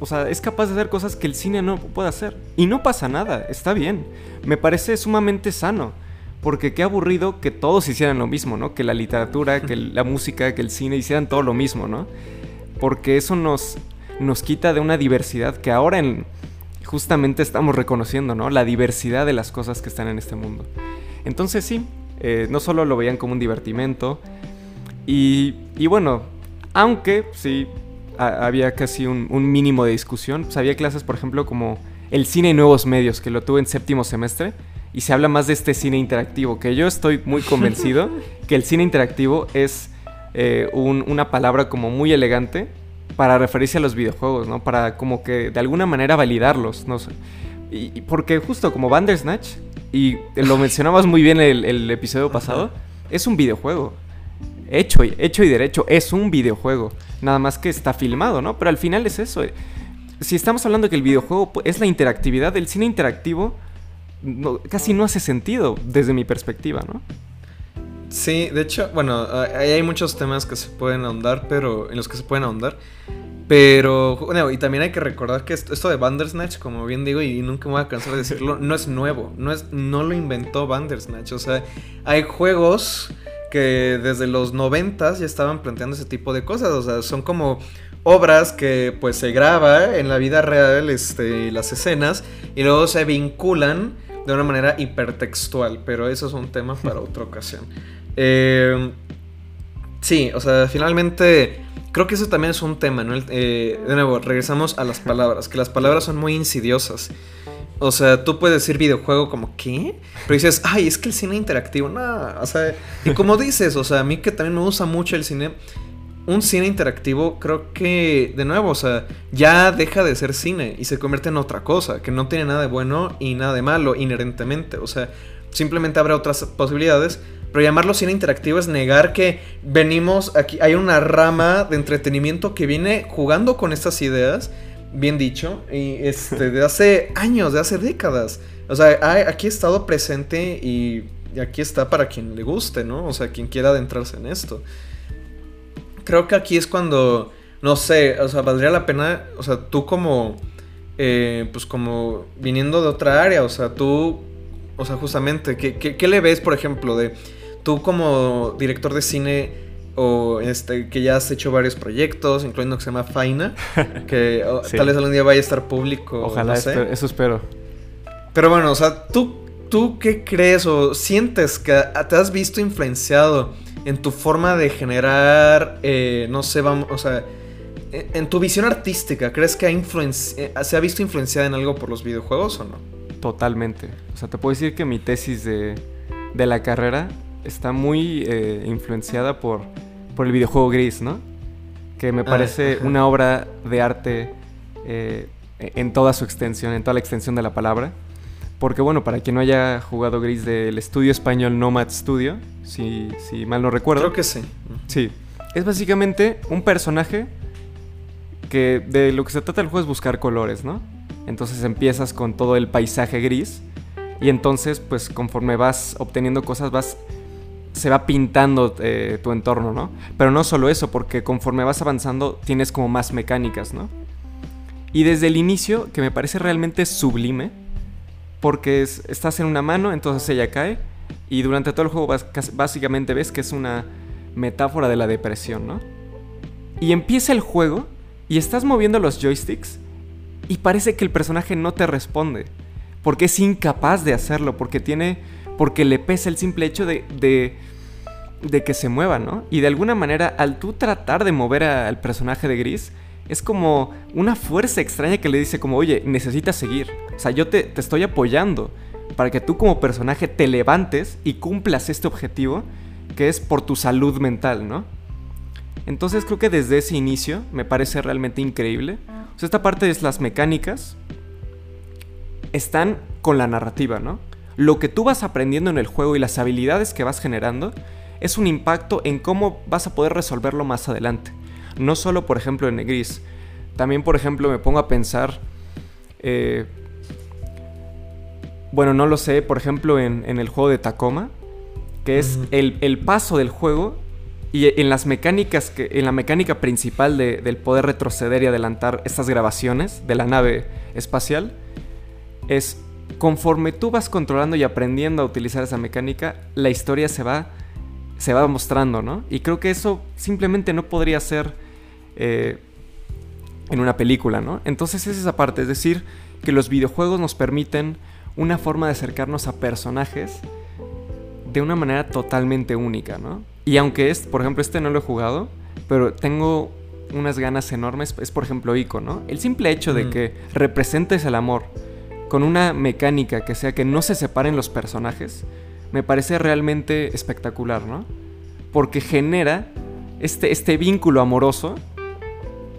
o sea, es capaz de hacer cosas que el cine no puede hacer. Y no pasa nada, está bien. Me parece sumamente sano. Porque qué aburrido que todos hicieran lo mismo, ¿no? Que la literatura, que la música, que el cine hicieran todo lo mismo, ¿no? Porque eso nos, nos quita de una diversidad que ahora en, justamente estamos reconociendo, ¿no? La diversidad de las cosas que están en este mundo. Entonces sí, eh, no solo lo veían como un divertimento, y, y bueno, aunque sí había casi un, un, mínimo de discusión, pues había clases, por ejemplo, como el cine y nuevos medios, que lo tuve en séptimo semestre, y se habla más de este cine interactivo, que yo estoy muy convencido que el cine interactivo es eh, una palabra como muy elegante para referirse a los videojuegos, ¿no? Para como que de alguna manera validarlos, no sé. Y, porque justo como Bandersnatch, y lo mencionabas muy bien el, el episodio pasado, es un videojuego. Hecho, hecho y derecho, es un videojuego. Nada más que está filmado, ¿no? Pero al final es eso. Si estamos hablando que el videojuego es la interactividad, del cine interactivo casi no hace sentido desde mi perspectiva, ¿no? Sí, de hecho, bueno, hay muchos temas que se pueden ahondar, pero en los que se pueden ahondar. Pero, bueno, y también hay que recordar que esto, de Bandersnatch, como bien digo, y nunca me voy a cansar de decirlo, no es nuevo, no, es, no lo inventó Bandersnatch. O sea, hay juegos que desde los noventas ya estaban planteando ese tipo de cosas. O sea, son como obras que pues se graba en la vida real este, las escenas y luego se vinculan de una manera hipertextual, pero eso es un tema para otra ocasión. Eh, sí, o sea, finalmente creo que eso también es un tema, ¿no? Eh, de nuevo, regresamos a las palabras, que las palabras son muy insidiosas. O sea, tú puedes decir videojuego como, ¿qué? Pero dices, ay, es que el cine interactivo, no, o sea, y como dices, o sea, a mí que también me gusta mucho el cine, un cine interactivo creo que, de nuevo, o sea, ya deja de ser cine y se convierte en otra cosa, que no tiene nada de bueno y nada de malo inherentemente. O sea, simplemente habrá otras posibilidades. Pero llamarlo cine interactivo es negar que venimos aquí, hay una rama de entretenimiento que viene jugando con estas ideas, bien dicho, y este, de hace años, de hace décadas. O sea, aquí ha estado presente y, y aquí está para quien le guste, ¿no? O sea, quien quiera adentrarse en esto creo que aquí es cuando, no sé, o sea, valdría la pena, o sea, tú como, eh, pues como viniendo de otra área, o sea, tú, o sea, justamente, ¿qué, qué, le ves, por ejemplo, de tú como director de cine? o este, que ya has hecho varios proyectos, incluyendo que se llama Faina, que tal vez algún día vaya a estar público. Ojalá, eso espero. Pero bueno, o sea, ¿tú, ¿tú qué crees o sientes que te has visto influenciado en tu forma de generar, eh, no sé, vamos, o sea, en, tu visión artística, ¿crees que ha eh, se ha visto influenciada en algo por los videojuegos o no? Totalmente. O sea, te puedo decir que mi tesis de, de la carrera está muy eh, influenciada por, por el videojuego Gris, ¿no? Que me ah, parece una obra de arte eh, en toda su extensión, en toda la extensión de la palabra. Porque bueno, para quien no haya jugado Gris del estudio español Nomad Studio, si, si mal no recuerdo. Creo que sí. Sí. Es básicamente un personaje que de lo que se trata el juego es buscar colores, ¿no? Entonces empiezas con todo el paisaje gris y entonces pues conforme vas obteniendo cosas vas se va pintando eh, tu entorno, ¿no? Pero no solo eso, porque conforme vas avanzando tienes como más mecánicas, ¿no? Y desde el inicio, que me parece realmente sublime, porque estás en una mano, entonces ella cae, y durante todo el juego básicamente ves que es una metáfora de la depresión, ¿no? Y empieza el juego, y estás moviendo los joysticks, y parece que el personaje no te responde, porque es incapaz de hacerlo, porque tiene porque le pesa el simple hecho de, de, que se mueva, ¿no? Y de alguna manera, al tú tratar de mover al personaje de Gris, es como una fuerza extraña que le dice como, oye, necesitas seguir. O sea, yo te, te estoy apoyando para que tú como personaje te levantes y cumplas este objetivo que es por tu salud mental, ¿no? Entonces creo que desde ese inicio me parece realmente increíble. O sea, esta parte de las mecánicas están con la narrativa, ¿no? Lo que tú vas aprendiendo en el juego y las habilidades que vas generando es un impacto en cómo vas a poder resolverlo más adelante. No solo, por ejemplo, en Gris. También, por ejemplo, me pongo a pensar... Eh, bueno, no lo sé, por ejemplo, en, el juego de Tacoma, que es el, paso del juego y en las mecánicas, que, en la mecánica principal del poder retroceder y adelantar estas grabaciones de la nave espacial, es conforme tú vas controlando y aprendiendo a utilizar esa mecánica, la historia se va, se va mostrando, ¿no? Y creo que eso simplemente no podría ser eh, en una película, ¿no? Entonces es esa parte, es decir, que los videojuegos nos permiten una forma de acercarnos a personajes de una manera totalmente única, ¿no? Y aunque es, por ejemplo, este no lo he jugado, pero tengo unas ganas enormes, es por ejemplo Ico, ¿no? El simple hecho de que representes el amor, con una mecánica que sea que no se separen los personajes, me parece realmente espectacular, ¿no? Porque genera este, este vínculo amoroso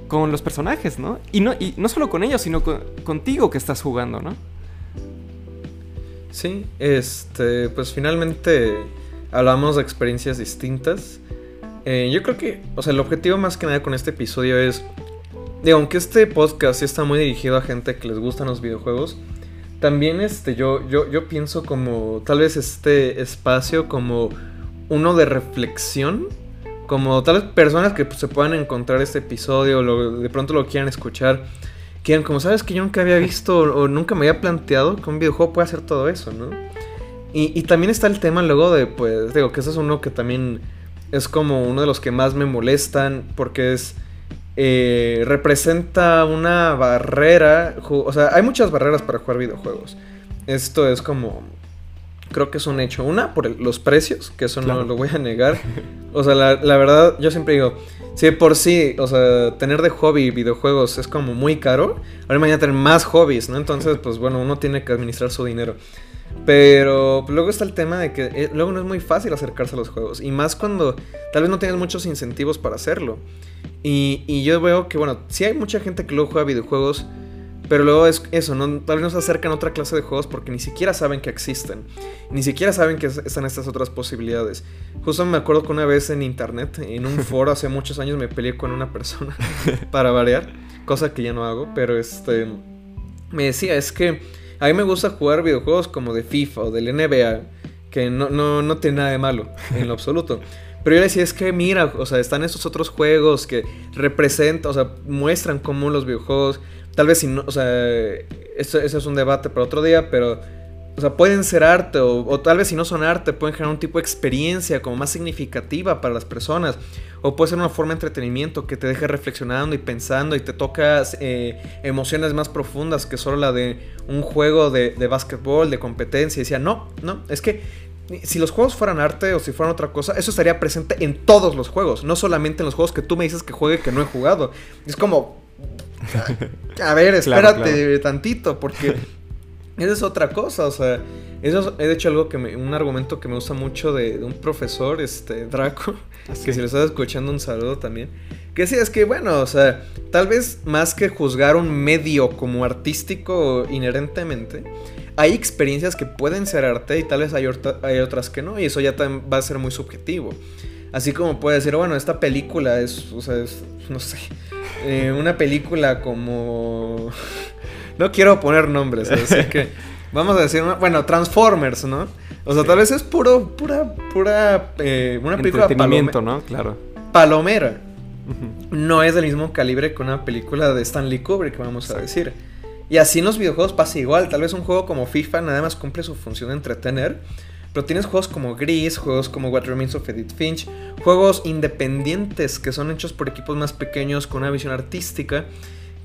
con los personajes, ¿no? Y no, y no solo con ellos, sino contigo que estás jugando, ¿no? Sí, este, pues finalmente hablamos de experiencias distintas. Eh, yo creo que, o sea, el objetivo más que nada con este episodio es, digo, aunque este podcast sí está muy dirigido a gente que les gustan los videojuegos, también este, yo, yo, yo pienso como tal vez este espacio como uno de reflexión. Como tal vez personas que pues, se puedan encontrar este episodio o de pronto lo quieran escuchar. Quieran, como sabes que yo nunca había visto o, nunca me había planteado que un videojuego puede hacer todo eso, ¿no? Y, y también está el tema luego de, pues, digo, que ese es uno que también es como uno de los que más me molestan porque es eh, representa una barrera. O sea, hay muchas barreras para jugar videojuegos. Esto es como. Creo que es un hecho. Una, por los precios, que eso no lo voy a negar. O sea, la, verdad, yo siempre digo. Si por sí, o sea, tener de hobby videojuegos es como muy caro, ahora mañana tener más hobbies, ¿no? Entonces, pues bueno, uno tiene que administrar su dinero. Pero luego está el tema de que eh, luego no es muy fácil acercarse a los juegos. Y más cuando tal vez no tienes muchos incentivos para hacerlo. Y, yo veo que, bueno, sí hay mucha gente que luego juega videojuegos, pero luego es eso, ¿no? tal vez no se acercan a otra clase de juegos porque ni siquiera saben que existen. Ni siquiera saben que están estas otras posibilidades. Justo me acuerdo que una vez en internet, en un foro hace muchos años, me peleé con una persona para variar, cosa que ya no hago, pero este. Me decía, es que a mí me gusta jugar videojuegos como de FIFA o del NBA, que no, no, no tiene nada de malo, en lo absoluto. Pero yo le decía, es que mira, o sea, están estos otros juegos que representan, o sea, muestran cómo los videojuegos, tal vez si no, o sea, eso, es un debate para otro día, pero o sea, pueden ser arte o, tal vez si no son arte, pueden generar un tipo de experiencia como más significativa para las personas. O puede ser una forma de entretenimiento que te deje reflexionando y pensando y te tocas eh, emociones más profundas que solo la de un juego de, de básquetbol, de competencia. Y decía, no, no, es que si los juegos fueran arte o si fueran otra cosa, eso estaría presente en todos los juegos, no solamente en los juegos que tú me dices que juegue que no he jugado. Es como... A ver, espérate tantito, porque esa es otra cosa, o sea, eso es de hecho algo que me, un argumento que me gusta mucho de, un profesor, este, Draco, ah, que si lo estás escuchando un saludo también, que sí, es que bueno, o sea, tal vez más que juzgar un medio como artístico inherentemente, hay experiencias que pueden ser arte y tal vez hay, hay otras que no, y eso ya va a ser muy subjetivo. Así como puede decir, bueno, esta película es, o sea, es, no sé, eh, una película como... No quiero poner nombres, así que vamos a decir, bueno, Transformers, ¿no? O sea, tal vez es puro, pura, pura, eh, una película Entretenimiento, ¿no? Claro. Palomera. No es del mismo calibre que una película de Stanley Kubrick, vamos a decir. Y así en los videojuegos pasa igual. Tal vez un juego como FIFA nada más cumple su función de entretener. Pero tienes juegos como Gris, juegos como What Remains of Edith Finch, juegos independientes que son hechos por equipos más pequeños con una visión artística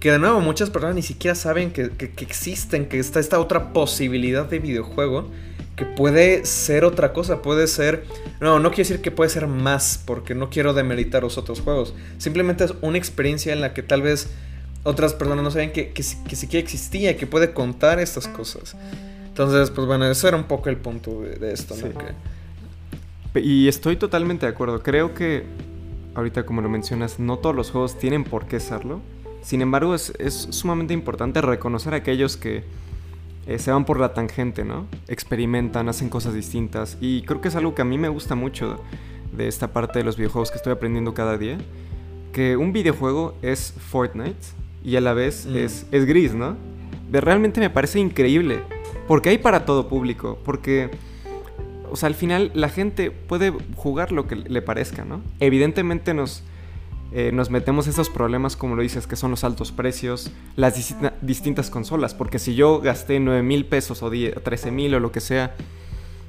que de nuevo muchas personas ni siquiera saben que, existen, que está esta otra posibilidad de videojuego que puede ser otra cosa, puede ser... No, no quiero decir que puede ser más, porque no quiero demeritar los otros juegos. Simplemente es una experiencia en la que tal vez otras personas no saben que, que, siquiera existía, que puede contar estas cosas. Entonces, pues bueno, eso era un poco el punto de, esto, ¿no? Y estoy totalmente de acuerdo. Creo que, ahorita como lo mencionas, no todos los juegos tienen por qué serlo. Sin embargo, es, sumamente importante reconocer a aquellos que eh, se van por la tangente, ¿no? Experimentan, hacen cosas distintas. Y creo que es algo que a mí me gusta mucho de esta parte de los videojuegos que estoy aprendiendo cada día. Que un videojuego es Fortnite y a la vez mm. es, es gris, ¿no? De realmente me parece increíble. Porque hay para todo público. Porque, o sea, al final la gente puede jugar lo que le parezca, ¿no? Evidentemente nos eh, nos metemos esos problemas, como lo dices, que son los altos precios, las distintas consolas. Porque si yo gasté 9 mil pesos o 13 mil o lo que sea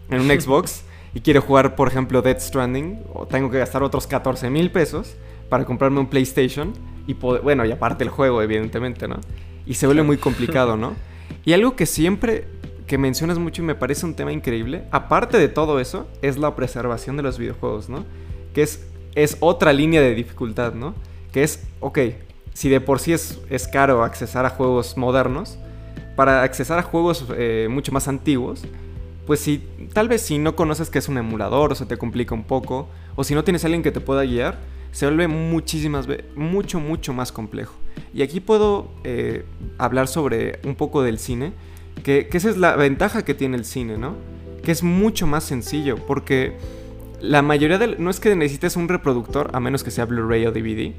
en un Xbox y quiero jugar, por ejemplo, Dead Stranding, o tengo que gastar otros 14 mil pesos para comprarme un PlayStation y bueno, y aparte el juego, evidentemente, ¿no? Y se vuelve muy complicado, ¿no? Y algo que siempre que mencionas mucho y me parece un tema increíble, aparte de todo eso, es la preservación de los videojuegos, ¿no? Que es es otra línea de dificultad, ¿no? Que es, ok, si de por sí es, es caro accesar a juegos modernos, para accesar a juegos eh, mucho más antiguos, pues si tal vez si no conoces que es un emulador o se te complica un poco, o si no tienes alguien que te pueda guiar, se vuelve muchísimas mucho, mucho más complejo. Y aquí puedo eh, hablar sobre un poco del cine, que, que esa es la ventaja que tiene el cine, ¿no? Que es mucho más sencillo, porque la mayoría de... No es que necesites un reproductor, a menos que sea Blu-ray o DVD.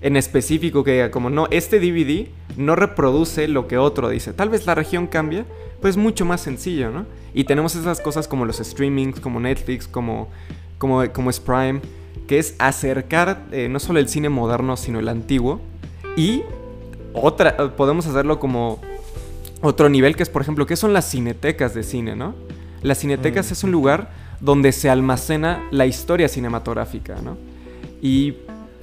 En específico que diga como, no, este DVD no reproduce lo que otro dice. Tal vez la región cambia, pues mucho más sencillo, ¿no? Y tenemos esas cosas como los streamings, como Netflix, como, como, como es Prime, que es acercar eh, no solo el cine moderno, sino el antiguo. Y otra, podemos hacerlo como otro nivel, que es, por ejemplo, ¿qué son las cinetecas de cine, no? Las cinetecas mm. es un lugar donde se almacena la historia cinematográfica, ¿no? Y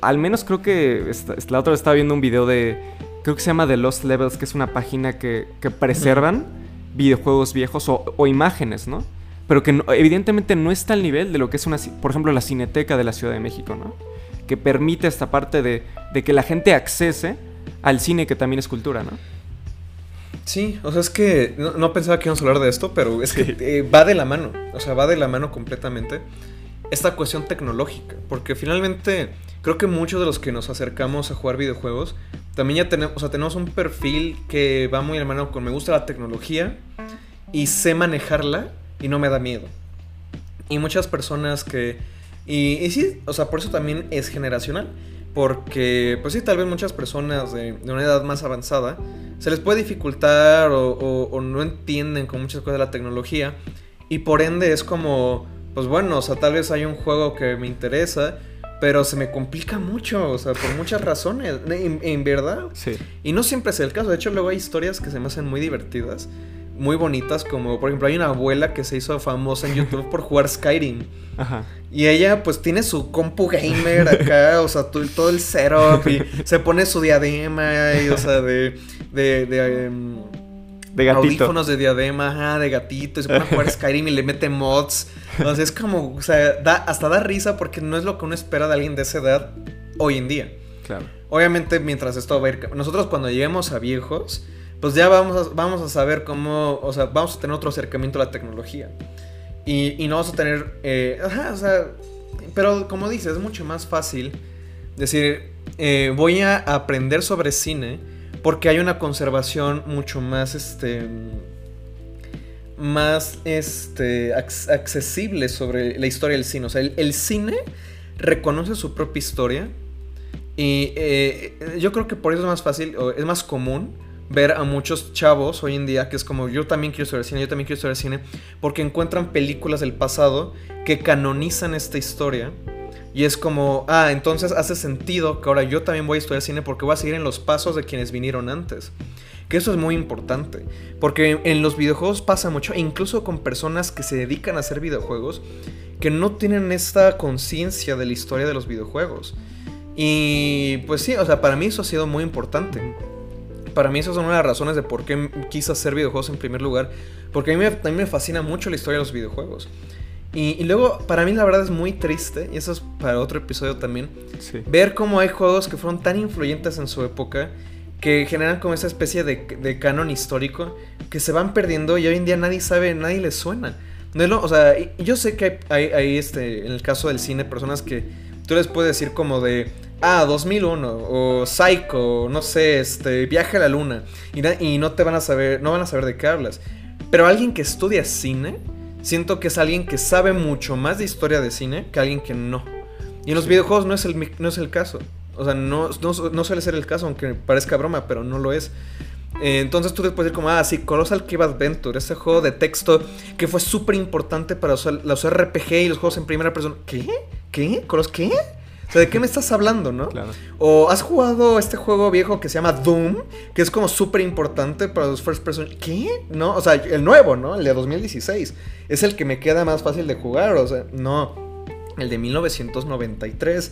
al menos creo que la otra vez estaba viendo un video de, creo que se llama The Lost Levels, que es una página que, preservan videojuegos viejos o, imágenes, ¿no? Pero que evidentemente no está al nivel de lo que es una, por ejemplo, la Cineteca de la Ciudad de México, ¿no? Que permite esta parte de, de que la gente accese al cine que también es cultura, ¿no? Sí, o sea, es que no, pensaba que íbamos a hablar de esto, pero es que eh, va de la mano, o sea, va de la mano completamente esta cuestión tecnológica, porque finalmente creo que muchos de los que nos acercamos a jugar videojuegos también ya tenemos, o sea, tenemos un perfil que va muy de la mano con me gusta la tecnología y sé manejarla y no me da miedo. Y muchas personas que... Y, y sí, o sea, por eso también es generacional. Porque, pues sí, tal vez muchas personas de, una edad más avanzada se les puede dificultar o, no entienden con muchas cosas de la tecnología. Y por ende es como, pues bueno, o sea, tal vez hay un juego que me interesa, pero se me complica mucho, o sea, por muchas razones, en, verdad. Sí. Y no siempre es el caso. De hecho, luego hay historias que se me hacen muy divertidas. Muy bonitas, como por ejemplo hay una abuela que se hizo famosa en YouTube por jugar Skyrim. Ajá. Y ella pues tiene su compu gamer acá, o sea, todo, el setup y se pone su diadema y, o sea, de... de, de em, de gatito. Audífonos de diadema, ajá, de gatito. Y se pone a jugar Skyrim y le mete mods. Entonces es como, o sea, da, hasta da risa porque no es lo que uno espera de alguien de esa edad hoy en día. Claro. Obviamente, mientras esto va a ir. Nosotros cuando lleguemos a viejos, pues ya vamos a, vamos a saber cómo. O sea, vamos a tener otro acercamiento a la tecnología. Y, y no vamos a tener. Eh, ajá, o sea. Pero como dices, es mucho más fácil decir. Eh, voy a aprender sobre cine porque hay una conservación mucho más. Este más este, accesible sobre la historia del cine. O sea, el, cine reconoce su propia historia. Y eh, yo creo que por eso es más fácil, es más común ver a muchos chavos hoy en día que es como yo también quiero estudiar cine, yo también quiero estudiar cine, porque encuentran películas del pasado que canonizan esta historia. Y es como, ah, entonces hace sentido que ahora yo también voy a estudiar cine porque voy a seguir en los pasos de quienes vinieron antes. Que eso es muy importante. Porque en los videojuegos pasa mucho, e incluso con personas que se dedican a hacer videojuegos, que no tienen esta conciencia de la historia de los videojuegos. Y pues sí, o sea, para mí eso ha sido muy importante. Para mí eso es una de las razones de por qué quise hacer videojuegos en primer lugar. Porque a mí me, me fascina mucho la historia de los videojuegos. Y, luego, para mí la verdad es muy triste, y eso es para otro episodio también, ver cómo hay juegos que fueron tan influyentes en su época que generan como esa especie de, canon histórico que se van perdiendo y hoy en día nadie sabe, nadie les suena. No o sea, yo sé que hay, este, en el caso del cine, personas que tú les puedes decir como de, ah, 2001, o Psycho, no sé, este, Viaje a la Luna, y, y no te van a saber, no van a saber de qué hablas. Pero alguien que estudia cine, siento que es alguien que sabe mucho más de historia de cine que alguien que no. Y en los videojuegos no es el, no es el caso. O sea, no, no, suele ser el caso, aunque parezca broma, pero no lo es. Eh, entonces tú puedes decir como, ah, sí, Colossal Cave Adventure, ese juego de texto que fue súper importante para los RPG y los juegos en primera persona. ¿Qué? ¿Qué? ¿Colos qué? O sea, ¿de qué me estás hablando, no? Claro. O has jugado este juego viejo que se llama Doom, que es como súper importante para los first person. ¿Qué? ¿No? O sea, el nuevo, ¿no? El de 2016. Es el que me queda más fácil de jugar, o sea, no. El de 1993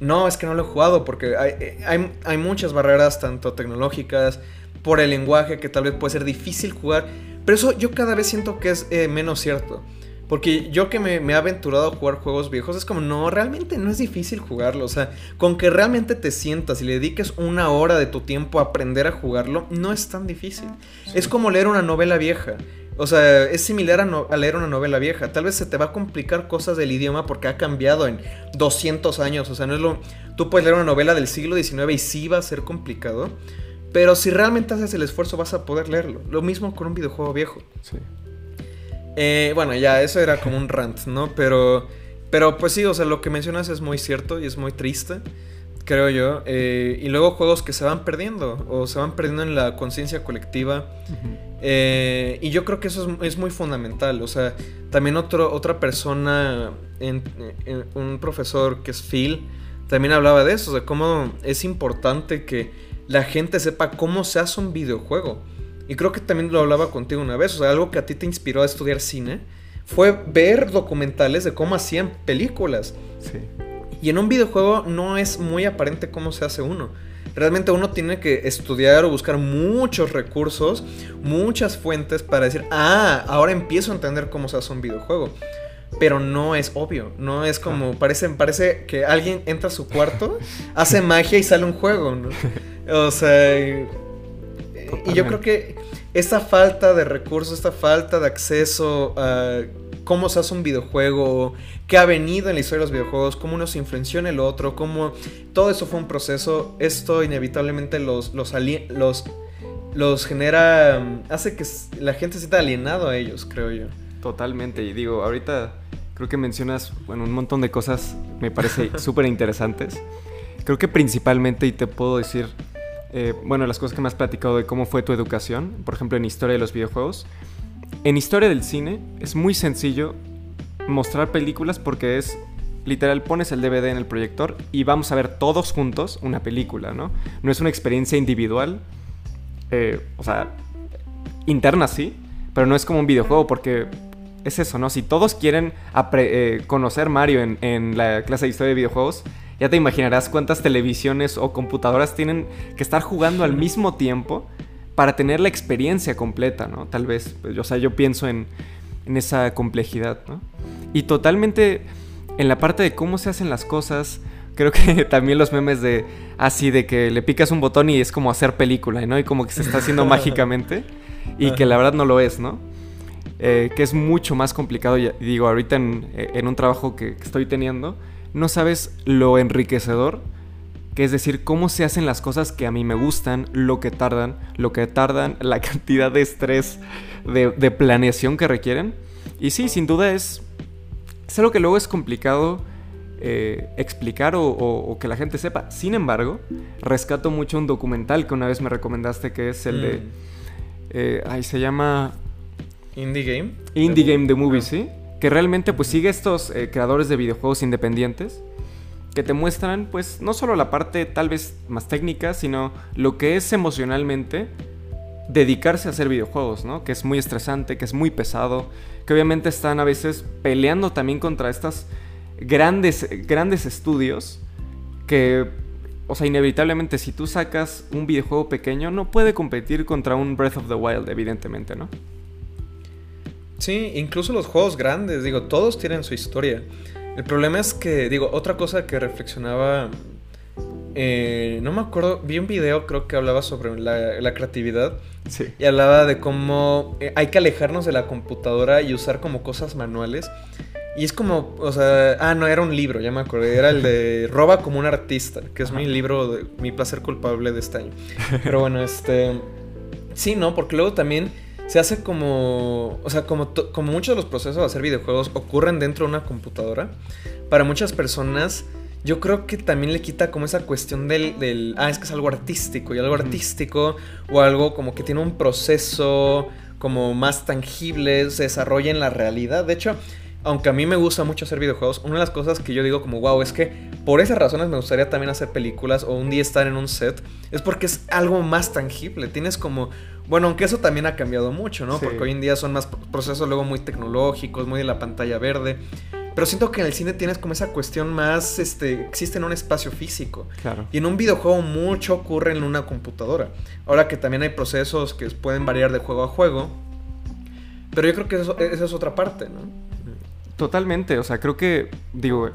no, es que no lo he jugado porque hay, muchas barreras, tanto tecnológicas, por el lenguaje, que tal vez puede ser difícil jugar. Pero eso yo cada vez siento que es eh, menos cierto. Porque yo que me, he aventurado a jugar juegos viejos, es como, no, realmente no es difícil jugarlo. O sea, con que realmente te sientas y le dediques una hora de tu tiempo a aprender a jugarlo, no es tan difícil. Es como leer una novela vieja. O sea, es similar a, leer una novela vieja. Tal vez se te va a complicar cosas del idioma porque ha cambiado en 200 años. O sea, no es lo. Tú puedes leer una novela del siglo XIX y sí va a ser complicado. Pero si realmente haces el esfuerzo, vas a poder leerlo. Lo mismo con un videojuego viejo. Sí. Eh, bueno, ya, eso era como un rant, ¿no? Pero. Pero pues sí, o sea, lo que mencionas es muy cierto y es muy triste creo yo. Eh, y luego juegos que se van perdiendo o se van perdiendo en la conciencia colectiva. Eh, y yo creo que eso es, muy fundamental. O sea, también otro, otra persona, un profesor que es Phil, también hablaba de eso, de cómo es importante que la gente sepa cómo se hace un videojuego. Y creo que también lo hablaba contigo una vez, o sea, algo que a ti te inspiró a estudiar cine fue ver documentales de cómo hacían películas. Sí. Y en un videojuego no es muy aparente cómo se hace uno. Realmente uno tiene que estudiar o buscar muchos recursos, muchas fuentes para decir, ah, ahora empiezo a entender cómo se hace un videojuego. Pero no es obvio, no es como, parece, parece que alguien entra a su cuarto, hace magia y sale un juego, ¿no? O sea, y, y yo creo que esta falta de recursos, esta falta de acceso a cómo se hace un videojuego, qué ha venido en la historia de los videojuegos, cómo uno se influenció en el otro, cómo todo eso fue un proceso. Esto inevitablemente los, los, los, los genera, hace que la gente se sienta alienado a ellos, creo yo. Totalmente, y digo, ahorita creo que mencionas, bueno, un montón de cosas me parece súper interesantes. Creo que principalmente, y te puedo decir, eh, bueno, las cosas que me has platicado de cómo fue tu educación, por ejemplo, en historia de los videojuegos, en historia del cine es muy sencillo mostrar películas porque es literal pones el DVD en el proyector y vamos a ver todos juntos una película, ¿no? No es una experiencia individual, eh, o sea, interna sí, pero no es como un videojuego porque es eso, ¿no? Si todos quieren eh, conocer Mario en, la clase de historia de videojuegos, ya te imaginarás cuántas televisiones o computadoras tienen que estar jugando al mismo tiempo para tener la experiencia completa, ¿no? Tal vez, pues, o sea, yo pienso en, en esa complejidad, ¿no? Y totalmente en la parte de cómo se hacen las cosas, creo que también los memes de así de que le picas un botón y es como hacer película, ¿no? Y como que se está haciendo mágicamente y que la verdad no lo es, ¿no? Eh, que es mucho más complicado, y digo, ahorita en, un trabajo que, estoy teniendo, no sabes lo enriquecedor que es decir, cómo se hacen las cosas que a mí me gustan, lo que tardan, lo que tardan, la cantidad de estrés, de, planeación que requieren. Y sí, sin duda es, es algo que luego es complicado eh, explicar o, que la gente sepa. Sin embargo, rescato mucho un documental que una vez me recomendaste, que es el de... Mm. Eh, ahí se llama... Indie Game. Indie Game The Movie, sí. Que realmente pues sigue estos eh, creadores de videojuegos independientes que te muestran pues no solo la parte tal vez más técnica, sino lo que es emocionalmente dedicarse a hacer videojuegos, ¿no? Que es muy estresante, que es muy pesado, que obviamente están a veces peleando también contra estas grandes, grandes estudios que, o sea, inevitablemente si tú sacas un videojuego pequeño no puede competir contra un Breath of the Wild, evidentemente, ¿no? Sí, incluso los juegos grandes, digo, todos tienen su historia. El problema es que, digo, otra cosa que reflexionaba, eh, no me acuerdo, vi un video creo que hablaba sobre la, creatividad. Sí. Y hablaba de cómo eh, hay que alejarnos de la computadora y usar como cosas manuales. Y es como, o sea, ah, no, era un libro, ya me acordé, era el de Roba como un artista, que es mi libro, de, mi placer culpable de este año. Pero bueno, este, sí, ¿no? Porque luego también se hace como, o sea, como, como muchos de los procesos de hacer videojuegos ocurren dentro de una computadora, para muchas personas yo creo que también le quita como esa cuestión del, del ah, es que es algo artístico y algo artístico o algo como que tiene un proceso como más tangible, se desarrolla en la realidad. De hecho, aunque a mí me gusta mucho hacer videojuegos, una de las cosas que yo digo como, wow, es que por esas razones me gustaría también hacer películas o un día estar en un set, es porque es algo más tangible. Tienes como, bueno, aunque eso también ha cambiado mucho, ¿no? Porque hoy en día son más procesos luego muy tecnológicos, muy de la pantalla verde. Pero siento que en el cine tienes como esa cuestión más, este, existe en un espacio físico. Claro. Y en un videojuego mucho ocurre en una computadora. Ahora que también hay procesos que pueden variar de juego a juego. Pero yo creo que eso, esa es otra parte, ¿no? Totalmente, o sea, creo que, digo,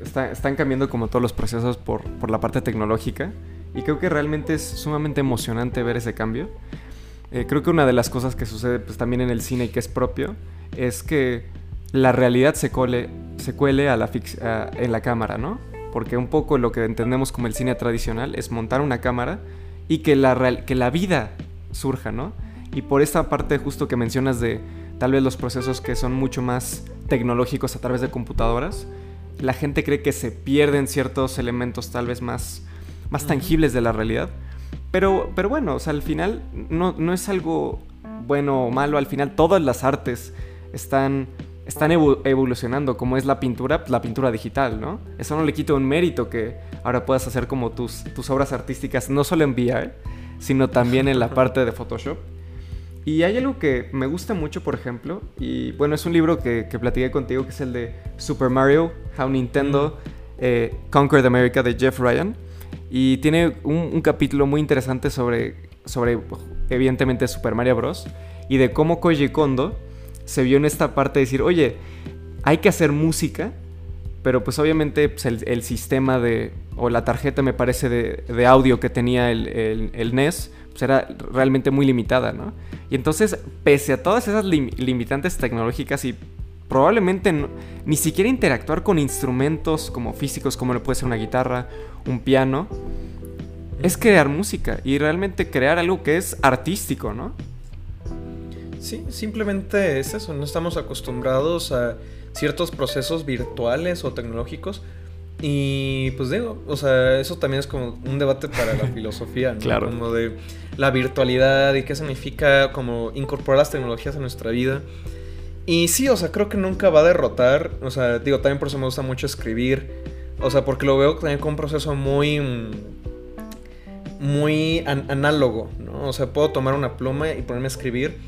están cambiando como todos los procesos por, por, la parte tecnológica y creo que realmente es sumamente emocionante ver ese cambio. Eh, creo que una de las cosas que sucede pues, también en el cine y que es propio es que la realidad se, cole, se cuele a la en la cámara, ¿no? Porque un poco lo que entendemos como el cine tradicional es montar una cámara y que la, que la vida surja, ¿no? Y por esta parte justo que mencionas de tal vez los procesos que son mucho más tecnológicos a través de computadoras, la gente cree que se pierden ciertos elementos tal vez más, más tangibles de la realidad. Pero, pero bueno, o sea, al final no, no es algo bueno o malo, al final todas las artes están, están evolucionando, como es la pintura, la pintura digital, ¿no? Eso no le quita un mérito que ahora puedas hacer como tus, tus obras artísticas, no solo en VR, sino también en la parte de Photoshop. Y hay algo que me gusta mucho, por ejemplo, y bueno, es un libro que, que platiqué contigo, que es el de Super Mario, How Nintendo eh, Conquered America de Jeff Ryan. Y tiene un, capítulo muy interesante sobre, sobre, evidentemente, Super Mario Bros. Y de cómo Koji Kondo se vio en esta parte de decir, oye, hay que hacer música, pero pues obviamente pues, el, sistema de, o la tarjeta me parece de, de audio que tenía el, el, el NES, pues era realmente muy limitada, ¿no? Y entonces, pese a todas esas limitantes tecnológicas y probablemente ni siquiera interactuar con instrumentos como físicos, como lo puede ser una guitarra, un piano, es crear música y realmente crear algo que es artístico, ¿no? Sí, simplemente es eso, no estamos acostumbrados a ciertos procesos virtuales o tecnológicos y pues digo, o sea, eso también es como un debate para la filosofía, ¿no? Claro. Como de la virtualidad y qué significa como incorporar las tecnologías a nuestra vida. Y sí, o sea, creo que nunca va a derrotar, o sea, digo, también por eso me gusta mucho escribir, o sea, porque lo veo también como un proceso muy muy análogo, ¿no? O sea, puedo tomar una pluma y ponerme a escribir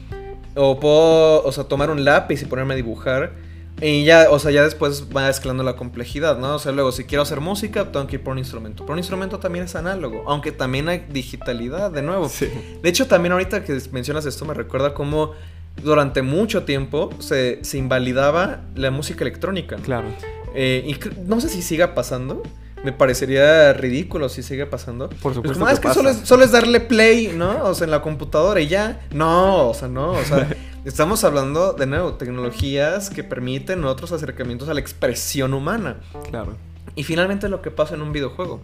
O puedo, o sea, tomar un lápiz y ponerme a dibujar. Y ya, o sea, ya después va escalando la complejidad, ¿no? O sea, luego, si quiero hacer música, tengo que ir por un instrumento. Pero un instrumento también es análogo, aunque también hay digitalidad, de nuevo. Sí. De hecho, también ahorita que mencionas esto, me recuerda cómo durante mucho tiempo se, se invalidaba la música electrónica. Claro. Eh, y no sé si siga pasando, me parecería ridículo si sigue pasando. Por pues supuesto. Pues, es que solo es, solo es, darle play, ¿no? O sea, en la computadora y ya. No, o sea, no. O sea, estamos hablando de nuevo, tecnologías que permiten otros acercamientos a la expresión humana. Claro. Y finalmente lo que pasa en un videojuego.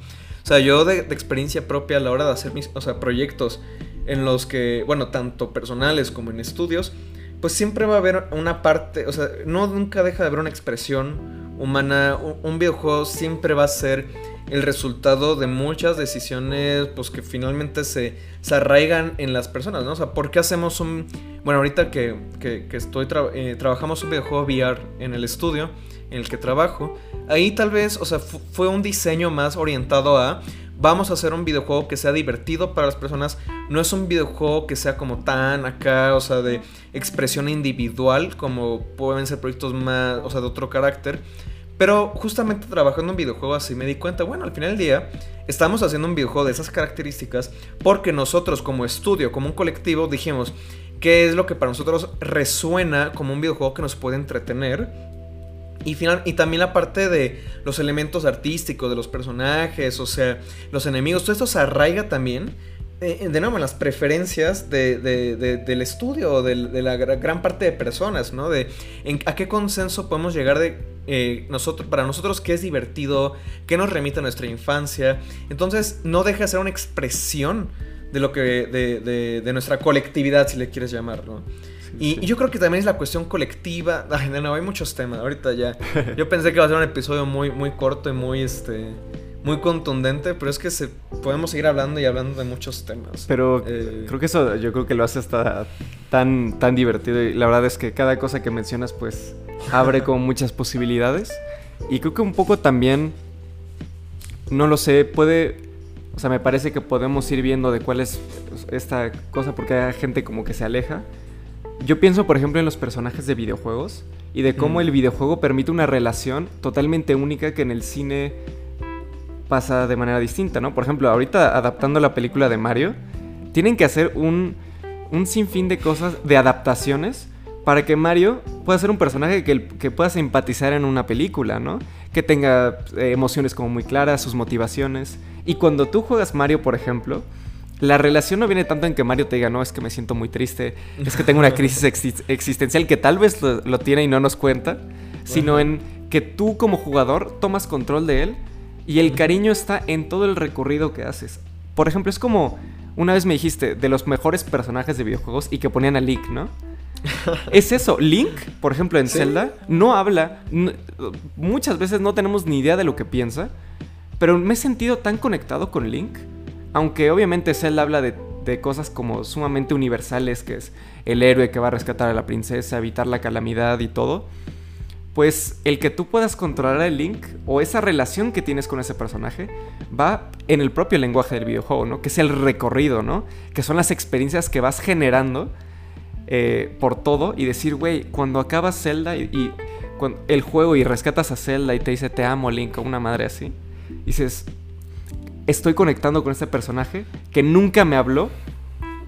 O sea, yo de, experiencia propia a la hora de hacer mis o sea, proyectos en los que, bueno, tanto personales como en estudios, pues siempre va a haber una parte, o sea, no nunca deja de haber una expresión humana, un videojuego siempre va a ser el resultado de muchas decisiones pues que finalmente se, se arraigan en las personas, ¿no? O sea, ¿por qué hacemos un... Bueno, ahorita que, que, estoy eh, trabajamos un videojuego VR en el estudio en el que trabajo, ahí tal vez, o sea, fue un diseño más orientado a vamos a hacer un videojuego que sea divertido para las personas. No es un videojuego que sea como tan acá, o sea, de expresión individual, como pueden ser proyectos más, o sea, de otro carácter. Pero justamente trabajando en videojuego así me di cuenta, bueno, al final del día estamos haciendo un videojuego de esas características porque nosotros como estudio, como un colectivo, dijimos, ¿qué es lo que para nosotros resuena como un videojuego que nos puede entretener? Y, final, y también la parte de los elementos artísticos, de los personajes, o sea, los enemigos, todo esto se arraiga también, eh, de nuevo, en las preferencias de, del estudio, de, la gran parte de personas, ¿no? De a qué consenso podemos llegar de eh, nosotros, para nosotros qué es divertido, qué nos remite a nuestra infancia. Entonces, no deja de ser una expresión de lo que, de, nuestra colectividad, si le quieres llamar, ¿no? Y, yo creo que también es la cuestión colectiva. Ay, no, hay muchos temas. Ahorita ya. Yo pensé que iba a ser un episodio muy, muy corto y muy, este, muy contundente, pero es que se, podemos seguir hablando y hablando de muchos temas. Pero eh, creo que eso, yo creo que lo hace hasta tan, tan divertido. Y la verdad es que cada cosa que mencionas, pues, abre como muchas posibilidades. Y creo que un poco también, no lo sé, puede... O sea, me parece que podemos ir viendo de cuál es esta cosa porque hay gente como que se aleja. Yo pienso, por ejemplo, en los personajes de videojuegos y de cómo mm. el videojuego permite una relación totalmente única que en el cine pasa de manera distinta, ¿no? Por ejemplo, ahorita adaptando la película de Mario, tienen que hacer un, un sinfín de cosas, de adaptaciones, para que Mario pueda ser un personaje que, que pueda simpatizar en una película, ¿no? Que tenga eh, emociones como muy claras, sus motivaciones. Y cuando tú juegas Mario, por ejemplo, la relación no viene tanto en que Mario te diga, no, es que me siento muy triste, es que tengo una crisis existencial que tal vez lo, tiene y no nos cuenta, sino en que tú como jugador tomas control de él y el cariño está en todo el recorrido que haces. Por ejemplo, es como una vez me dijiste de los mejores personajes de videojuegos y que ponían a Link, ¿no? es eso, Link, por ejemplo, en Zelda, no habla, muchas veces no tenemos ni idea de lo que piensa, pero me he sentido tan conectado con Link aunque obviamente Zelda habla de, cosas como sumamente universales, que es el héroe que va a rescatar a la princesa, evitar la calamidad y todo, pues el que tú puedas controlar el Link o esa relación que tienes con ese personaje va en el propio lenguaje del videojuego, ¿no? Que es el recorrido, ¿no? Que son las experiencias que vas generando eh, por todo y decir, güey, cuando acabas Zelda y, el juego y rescatas a Zelda y te dice te amo Link o una madre así, dices, estoy conectando con este personaje que nunca me habló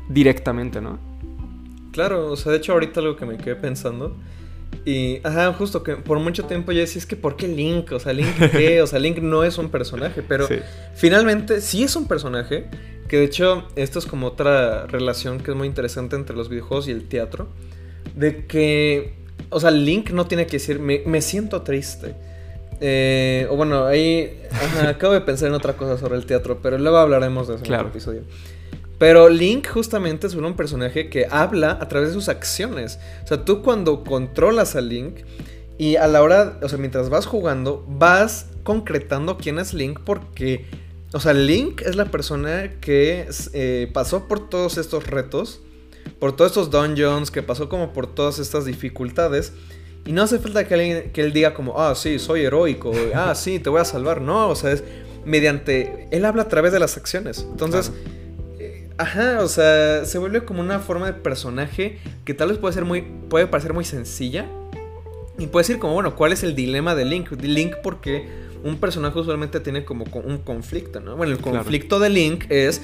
directamente, ¿no? Claro, o sea, de hecho ahorita algo que me quedé pensando y, ajá, justo que por mucho tiempo yo decía, es que ¿por qué Link? O sea, ¿Link qué? O sea, Link no es un personaje, pero finalmente sí es un personaje, que de hecho esto es como otra relación que es muy interesante entre los videojuegos y el teatro, de que, o sea, Link no tiene que decir, me, me siento triste eh, o bueno, ahí acabo de pensar en otra cosa sobre el teatro, pero luego hablaremos de eso en otro episodio. Pero Link justamente es un personaje que habla a través de sus acciones. O sea, tú cuando controlas a Link y a la hora, o sea, mientras vas jugando, vas concretando quién es Link porque, o sea, Link es la persona que eh, pasó por todos estos retos, por todos estos dungeons, que pasó como por todas estas dificultades y no hace falta que, que él diga como, ah, sí, soy heroico, ah, sí, te voy a salvar. No, o sea, es mediante... Él habla a través de las acciones. Entonces, Ajá, o sea, se vuelve como una forma de personaje que tal vez puede ser muy. puede parecer muy sencilla. Y puede decir como, bueno, ¿cuál es el dilema de Link? Link porque un personaje usualmente tiene como un conflicto, ¿no? Bueno, el conflicto de Link es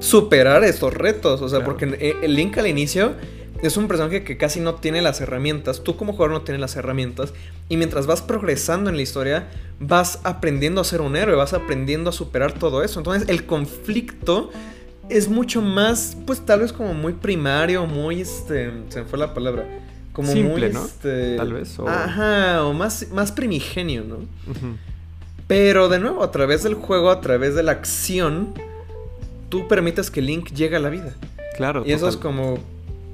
superar estos retos. O sea, porque eh, el Link al inicio es un personaje que casi no tiene las herramientas. Tú como jugador no tienes las herramientas. Y mientras vas progresando en la historia, vas aprendiendo a ser un héroe, vas aprendiendo a superar todo eso. Entonces el conflicto es mucho más, pues tal vez como muy primario, muy, este, se me fue la palabra. Como Simple, muy, ¿no? Este, tal vez. Ajá, o más, más primigenio, ¿no? Pero de nuevo, a través del juego, a través de la acción, tú permites que Link llegue a la vida. Claro. Y eso es como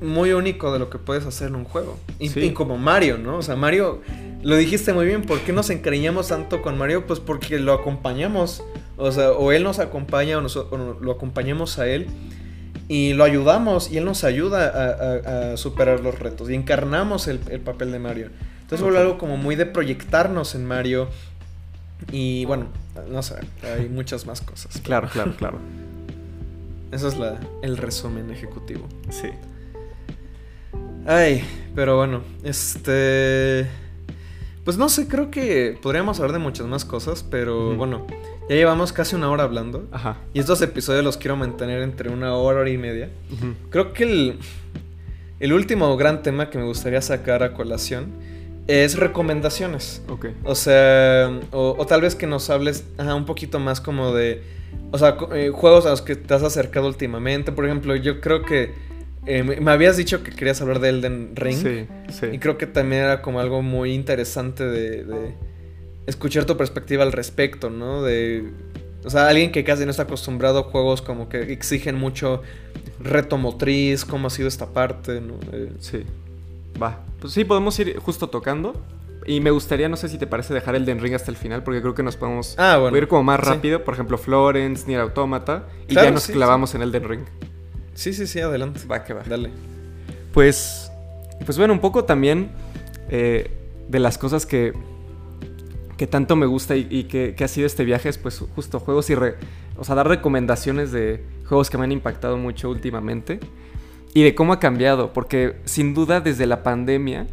muy único de lo que puedes hacer en un juego. Y, como Mario, ¿no? O sea, Mario, lo dijiste muy bien, ¿por qué nos encariñamos tanto con Mario? Pues porque lo acompañamos. O sea, o él nos acompaña o, nosotros lo acompañamos a él y lo ayudamos y él nos ayuda a, superar los retos y encarnamos el, papel de Mario. Entonces okay. algo como muy de proyectarnos en Mario y bueno, no sé, hay muchas más cosas. Claro, claro, claro. Eso es la, el resumen ejecutivo. Sí. Ay, pero bueno, este... Pues no sé, creo que podríamos hablar de muchas más cosas, pero bueno, ya llevamos casi una hora hablando. Ajá. Y estos episodios los quiero mantener entre una hora, hora y media. Creo que el, el último gran tema que me gustaría sacar a colación es recomendaciones. Ok. O sea, o, tal vez que nos hables un poquito más como de, o sea, eh, juegos a los que te has acercado últimamente. Por ejemplo, yo creo que eh, me habías dicho que querías hablar de Elden Ring. Sí, sí. Y creo que también era como algo muy interesante de, escuchar tu perspectiva al respecto, ¿no? De. O sea, alguien que casi no está acostumbrado a juegos como que exigen mucho reto motriz, cómo ha sido esta parte, ¿no? Sí. Va. Pues sí, podemos ir justo tocando. Y me gustaría, no sé si te parece, dejar Elden Ring hasta el final, porque creo que nos podemos ah, bueno. ir como más rápido. Por ejemplo, Florence, Nier Automata. Y ya nos clavamos en Elden Ring. Sí, sí, sí, adelante. Va, que va. Dale. Pues, pues bueno, un poco también eh, de las cosas que, que tanto me gusta y, que, ha sido este viaje es pues justo juegos y... o sea, dar recomendaciones de juegos que me han impactado mucho últimamente y de cómo ha cambiado, porque sin duda desde la pandemia,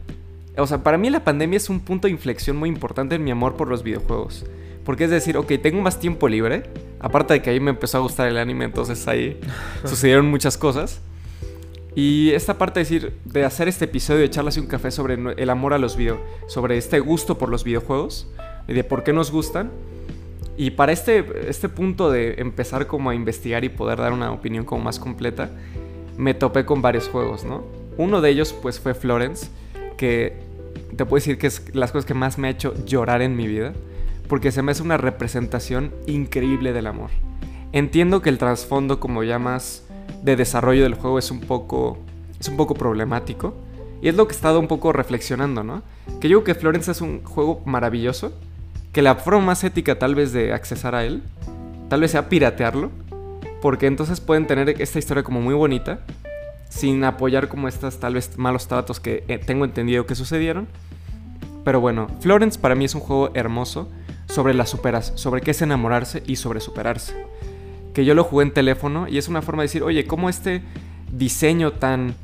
o sea, para mí la pandemia es un punto de inflexión muy importante en mi amor por los videojuegos. Porque es decir, ok, tengo más tiempo libre. Aparte de que ahí me empezó a gustar el anime, entonces ahí sucedieron muchas cosas. Y esta parte de decir, de hacer este episodio, de echarle así un café sobre el amor a los videos, sobre este gusto por los videojuegos y de por qué nos gustan. Y para este, este punto de empezar como a investigar y poder dar una opinión como más completa, me topé con varios juegos, ¿no? Uno de ellos pues fue Florence, que te puedo decir que es las cosas que más me ha hecho llorar en mi vida porque se me hace una representación increíble del amor. Entiendo que el trasfondo, como llamas, de desarrollo del juego es un poco, es un poco problemático. Y es lo que he estado un poco reflexionando, ¿no? Que yo creo que Florence es un juego maravilloso, que la forma más ética tal vez de accesar a él, tal vez sea piratearlo, porque entonces pueden tener esta historia como muy bonita, sin apoyar como estas tal vez malos tratos que eh, tengo entendido que sucedieron. Pero bueno, Florence para mí es un juego hermoso, sobre las superas, sobre qué es enamorarse y sobre superarse. Que yo lo jugué en teléfono y es una forma de decir, oye, ¿cómo este diseño tan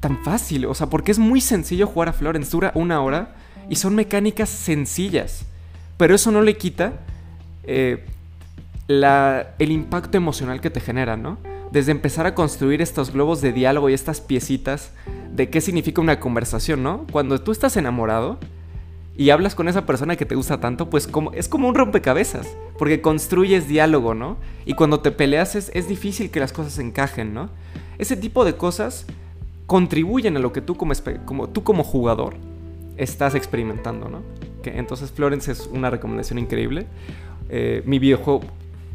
tan fácil? O sea, porque es muy sencillo jugar a Florence, dura una hora y son mecánicas sencillas. Pero eso no le quita eh, la, el impacto emocional que te genera, ¿no? Desde empezar a construir estos globos de diálogo y estas piecitas de qué significa una conversación, ¿no? Cuando tú estás enamorado, y hablas con esa persona que te gusta tanto, pues como, es como un rompecabezas, porque construyes diálogo, ¿no? Y cuando te peleas es, difícil que las cosas encajen, ¿no? Ese tipo de cosas contribuyen a lo que tú como, como, tú como jugador estás experimentando, ¿no? Que, entonces Florence es una recomendación increíble. Eh, mi videojuego,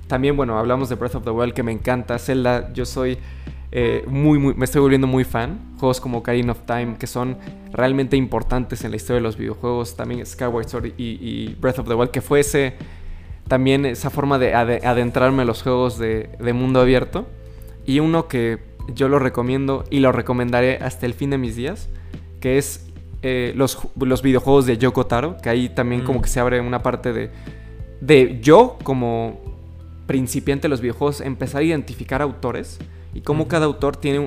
también, bueno, hablamos de Breath of the Wild que me encanta. Zelda, yo soy eh, muy, muy, me estoy volviendo muy fan. Juegos como Ocarina of Time, que son realmente importantes en la historia de los videojuegos. También Skyward Sword y, Breath of the Wild, que fuese también esa forma de adentrarme a los juegos de, mundo abierto. Y uno que yo lo recomiendo y lo recomendaré hasta el fin de mis días, que es eh, los, los, videojuegos de Yoko Taro, que ahí también como mm. que se abre una parte de, de yo como principiante de los videojuegos empezar a identificar autores y cómo cada autor tiene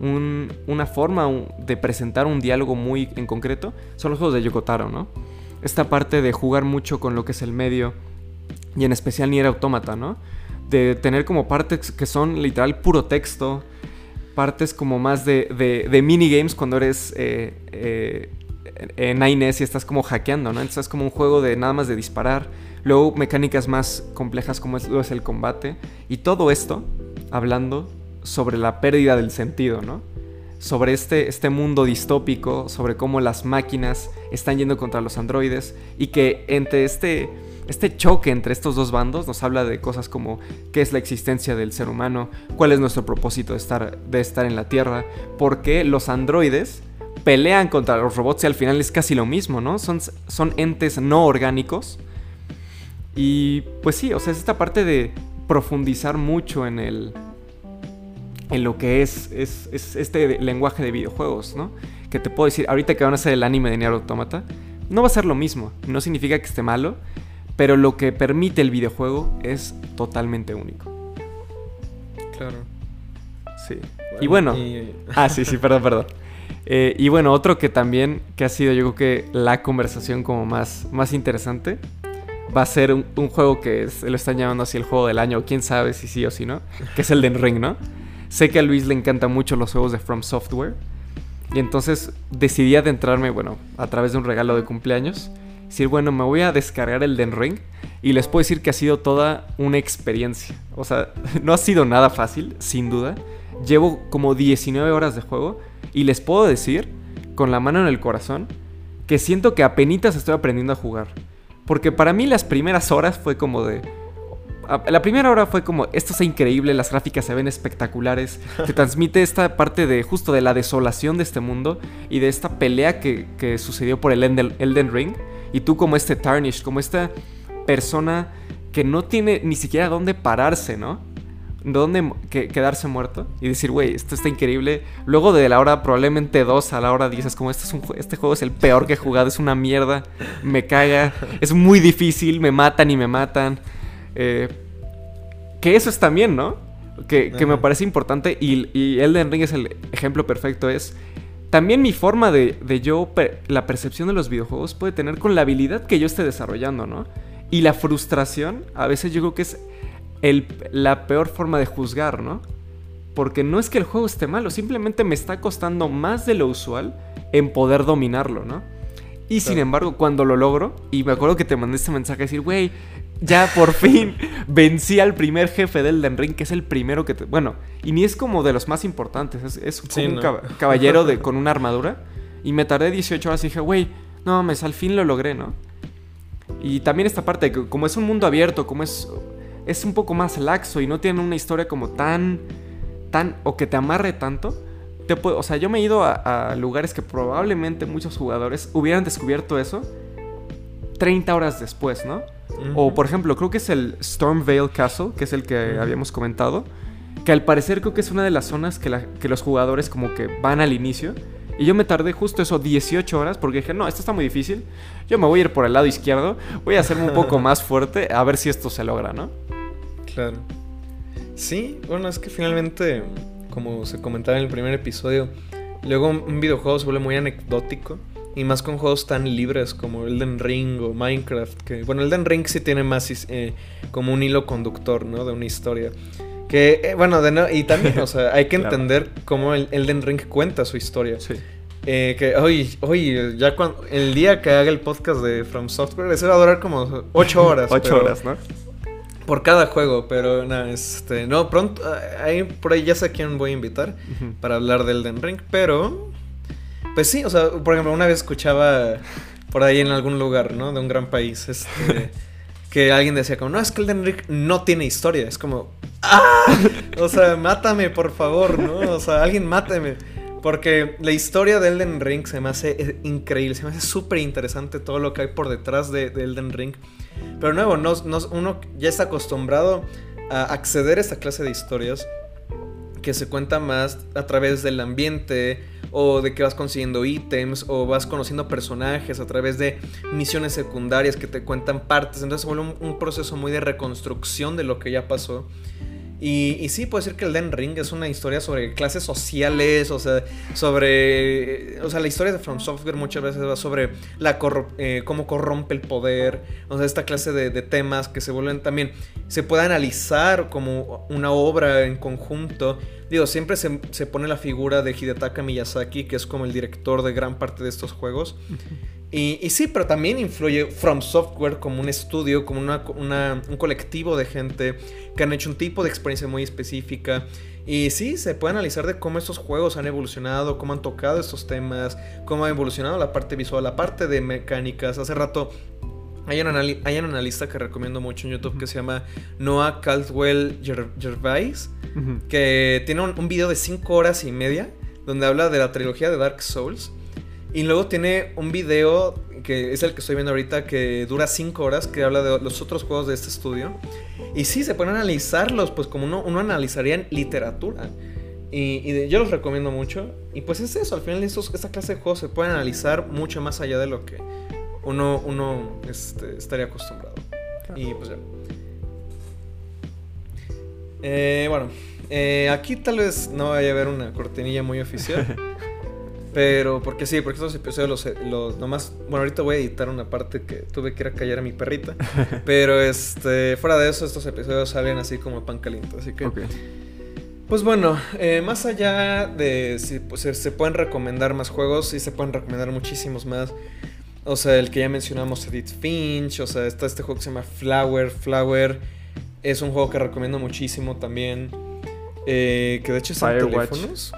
una forma de presentar un diálogo muy en concreto, son los juegos de Yokotaro, ¿no? Esta parte de jugar mucho con lo que es el medio y en especial Nier Automata, ¿no? De tener como partes que son literal puro texto, partes como más de, de, minigames cuando eres eh, eh, en Nines y estás como hackeando, ¿no? Entonces es como un juego de nada más de disparar. Luego mecánicas más complejas como es, es el combate. Y todo esto hablando sobre la pérdida del sentido, ¿no? Sobre este, este mundo distópico, sobre cómo las máquinas están yendo contra los androides y que entre este, este choque entre estos dos bandos nos habla de cosas como qué es la existencia del ser humano, cuál es nuestro propósito de estar, de estar en la Tierra, por qué los androides pelean contra los robots y al final es casi lo mismo, ¿no? Son, son entes no orgánicos. Y pues sí, o sea, es esta parte de profundizar mucho en el, en lo que es, es, este lenguaje de videojuegos, ¿no? Que te puedo decir, ahorita que van a hacer el anime de Nier Automata, no va a ser lo mismo, no significa que esté malo, pero lo que permite el videojuego es totalmente único. Claro. Sí. y bueno... Ah, sí, sí, perdón, perdón. Eh, y bueno, otro que también, que ha sido yo creo que la conversación como más, más interesante, va a ser un, juego que lo están llamando así el juego del año, quién sabe si sí o si no, que es el de Ring, ¿no? Sé que a Luis le encantan mucho los juegos de From Software. Y entonces decidí adentrarme, bueno, a través de un regalo de cumpleaños. Decir, bueno, me voy a descargar el Den Ring. Y les puedo decir que ha sido toda una experiencia. O sea, no ha sido nada fácil, sin duda. Llevo como 19 horas de juego. Y les puedo decir, con la mano en el corazón, que siento que apenas estoy aprendiendo a jugar. Porque para mí las primeras horas fue como de, la primera hora fue como, esto es increíble, las gráficas se ven espectaculares, te transmite esta parte de justo de la desolación de este mundo y de esta pelea que, sucedió por el Elden, Ring. Y tú como este Tarnish, como esta persona que no tiene ni siquiera dónde pararse, ¿no? Dónde quedarse muerto y decir, güey, esto está increíble. Luego de la hora probablemente dos a la hora dices, como este, es un, este juego es el peor que he jugado, es una mierda, me caga, es muy difícil, me matan y me matan. Eh, que eso es también, ¿no? Que, me parece importante y, y, Elden Ring es el ejemplo perfecto. Es también mi forma de, yo, la percepción de los videojuegos puede tener con la habilidad que yo esté desarrollando, ¿no? Y la frustración, a veces yo creo que es el, la peor forma de juzgar, ¿no? Porque no es que el juego esté malo, simplemente me está costando más de lo usual en poder dominarlo, ¿no? Y sin embargo, cuando lo logro, y me acuerdo que te mandé este mensaje a decir, güey, ya por fin vencí al primer jefe del Den Ring, que es el primero que te... Bueno, y ni es como de los más importantes, es, un caballero de, con una armadura. Y me tardé 18 horas y dije, güey, no mames, al fin lo logré, ¿no? Y también esta parte, que como es un mundo abierto, como es, es un poco más laxo y no tiene una historia como tan, tan, o que te amarre tanto. Te o sea, yo me he ido a, a lugares que probablemente muchos jugadores hubieran descubierto eso 30 horas después, ¿no? O por ejemplo, creo que es el Stormvale Castle, que es el que habíamos comentado, que al parecer creo que es una de las zonas que, que los jugadores como que van al inicio. Y yo me tardé justo eso 18 horas porque dije, no, esto está muy difícil. Yo me voy a ir por el lado izquierdo, voy a hacerme un poco más fuerte a ver si esto se logra, ¿no? Claro. Sí, bueno, es que finalmente, como se comentaba en el primer episodio, luego un videojuego se vuelve muy anecdótico y más con juegos tan libres como Elden Ring o Minecraft. Que, bueno, Elden Ring sí tiene más eh, como un hilo conductor, ¿no? De una historia. Que, eh, bueno, de y también, o sea, hay que entender cómo el Elden Ring cuenta su historia. Sí. Eh, que, oye, ya cuando, el día que haga el podcast de From Software, ese va a durar como 8 horas. 8 horas, ¿no? Por cada juego, pero nada, este, no, pronto, ahí, por ahí ya sé a quién voy a invitar para hablar del Elden Ring, pero pues sí, o sea, por ejemplo, una vez escuchaba por ahí en algún lugar, ¿no? De un gran país, este, que alguien decía como, no, es que Elden Ring no tiene historia. Es como, ¡ah! O sea, mátame, por favor, ¿no? O sea, alguien mátame. Porque la historia de Elden Ring se me hace eh, increíble, se me hace súper interesante todo lo que hay por detrás de, Elden Ring. Pero nuevo, no, uno ya está acostumbrado a acceder a esta clase de historias que se cuenta más a través del ambiente, o de que vas consiguiendo ítems, o vas conociendo personajes a través de misiones secundarias que te cuentan partes. Entonces se vuelve un proceso muy de reconstrucción de lo que ya pasó. Y, sí, puede ser que el Den Ring es una historia sobre clases sociales, o sea, sobre... O sea, la historia de From Software muchas veces va sobre la eh, cómo corrompe el poder, o sea, esta clase de, temas que se vuelven también... Se puede analizar como una obra en conjunto. Digo, siempre se, se pone la figura de Hidetaka Miyazaki, que es como el director de gran parte de estos juegos. Y, sí, pero también influye From Software como un estudio, como un colectivo de gente que han hecho un tipo de experiencia muy específica. Y sí, se puede analizar de cómo estos juegos han evolucionado, cómo han tocado estos temas, cómo ha evolucionado la parte visual, la parte de mecánicas. Hace rato hay un, hay un analista que recomiendo mucho en YouTube que se llama Noah Caldwell Gervais, que tiene un, un video de 5 horas y media donde habla de la trilogía de Dark Souls y luego tiene un video que es el que estoy viendo ahorita que dura 5 horas que habla de los otros juegos de este estudio. Y sí, se pueden analizarlos pues como uno, uno analizaría en literatura. Y, yo los recomiendo mucho. Y pues es eso, al final estos, esta clase de juegos se pueden analizar mucho más allá de lo que uno, uno este, estaría acostumbrado. Y pues ya. Eh, bueno, eh, aquí tal vez no vaya a haber una cortinilla muy oficial. Pero, porque sí, porque estos episodios los, los nomás. Bueno, ahorita voy a editar una parte que tuve que ir a callar a mi perrita. pero este, fuera de eso, estos episodios salen así como pan caliente. Así que. Pues bueno, eh, más allá de si pues, se pueden recomendar más juegos, sí se pueden recomendar muchísimos más. O sea, el que ya mencionamos, Edith Finch. O sea, está este juego que se llama Flower. Flower es un juego que recomiendo muchísimo también. Eh, que de hecho es en teléfonos.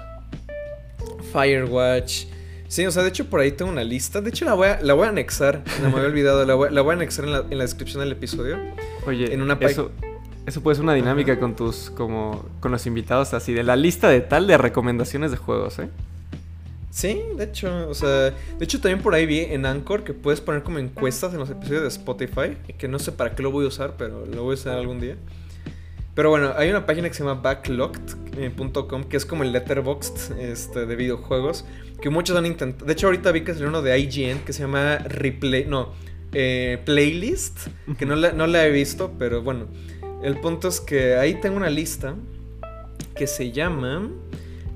Firewatch. Sí, o sea, de hecho por ahí tengo una lista. De hecho la voy a, la voy a anexar. No me había olvidado. La voy, a anexar en la, en la, descripción del episodio. Oye, en una eso, eso puede ser una dinámica con tus, como, con los invitados así, de la lista de tal de recomendaciones de juegos, ¿eh? Sí, de hecho, o sea, de hecho también por ahí vi en Anchor que puedes poner como encuestas en los episodios de Spotify, que no sé para qué lo voy a usar, pero lo voy a usar algún día. Pero bueno, hay una página que se llama backlocked.com que es como el letterboxd este, de videojuegos que muchos han intentado. De hecho, ahorita vi que salió uno de IGN que se llama Replay. No, eh, Playlist. Que no la, no la he visto, pero bueno. El punto es que ahí tengo una lista que se llama.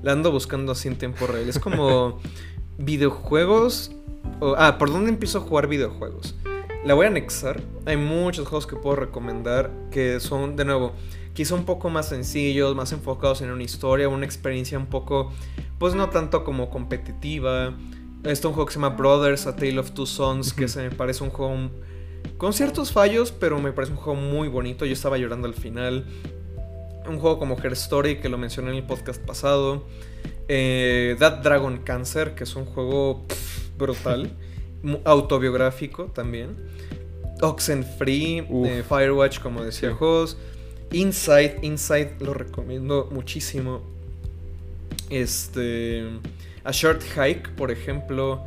La ando buscando así en tiempo real. Es como videojuegos. ah, ¿por dónde empiezo a jugar videojuegos? La voy a anexar. Hay muchos juegos que puedo recomendar que son, de nuevo, quizá un poco más sencillos, más enfocados en una historia, una experiencia un poco, pues no tanto como competitiva. Este un juego que se llama Brothers, A Tale of Two Sons, que se me parece un juego con ciertos fallos, pero me parece un juego muy bonito. Yo estaba llorando al final. Un juego como Her Story, que lo mencioné en el podcast pasado. Eh, That Dragon Cancer, que es un juego brutal. autobiográfico también. Oxenfree, eh, Firewatch, como decía Jos. Inside, Inside lo recomiendo muchísimo. Este. A Short Hike, por ejemplo.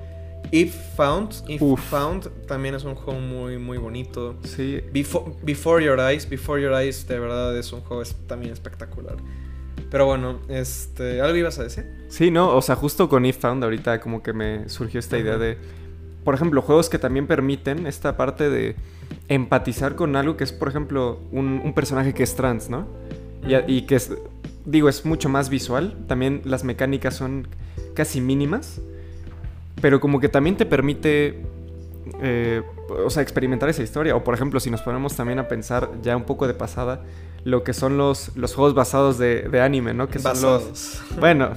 If Found, If Found también es un juego muy, muy bonito. Sí. Before, Your Eyes, Before Your Eyes, de verdad es un juego también espectacular. Pero bueno, este, ¿algo ibas a decir? Sí, no, o sea, justo con If Found ahorita como que me surgió esta idea de, por ejemplo, juegos que también permiten esta parte de empatizar con algo que es, por ejemplo, un, personaje que es trans, ¿no? Y, que es, digo, es mucho más visual. También las mecánicas son casi mínimas. Pero como que también te permite, eh, o sea, experimentar esa historia. O por ejemplo, si nos ponemos también a pensar ya un poco de pasada, lo que son los, los juegos basados de, anime, ¿no? Que son los... Bueno,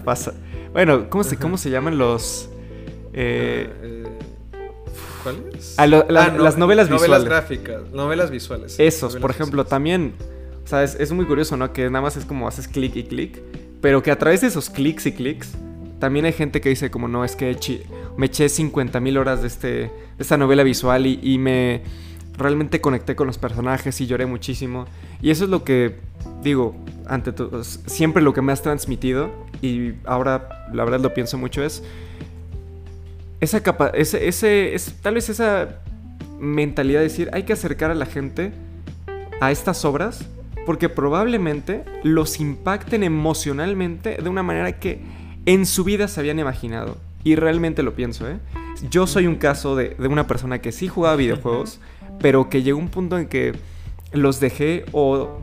bueno ¿cómo se, ¿cómo se llaman los... Eh ¿Cuáles? Ah, las novelas visuales. Novelas gráficas, novelas visuales. Esos, por ejemplo, también. O sea, es, muy curioso, ¿no? Que nada más es como haces clic y clic. Pero que a través de esos clics y clics, también hay gente que dice, como no, es que me eché 50 mil horas de, este, de esta novela visual y, me realmente conecté con los personajes y lloré muchísimo. Y eso es lo que, digo, ante todo, siempre lo que me has transmitido, y ahora la verdad lo pienso mucho, es esa capa ese, ese, tal vez esa mentalidad de decir, hay que acercar a la gente a estas obras porque probablemente los impacten emocionalmente de una manera que en su vida se habían imaginado. Y realmente lo pienso, ¿eh? Yo soy un caso de, de una persona que sí jugaba videojuegos, pero que llegó un punto en que los dejé o...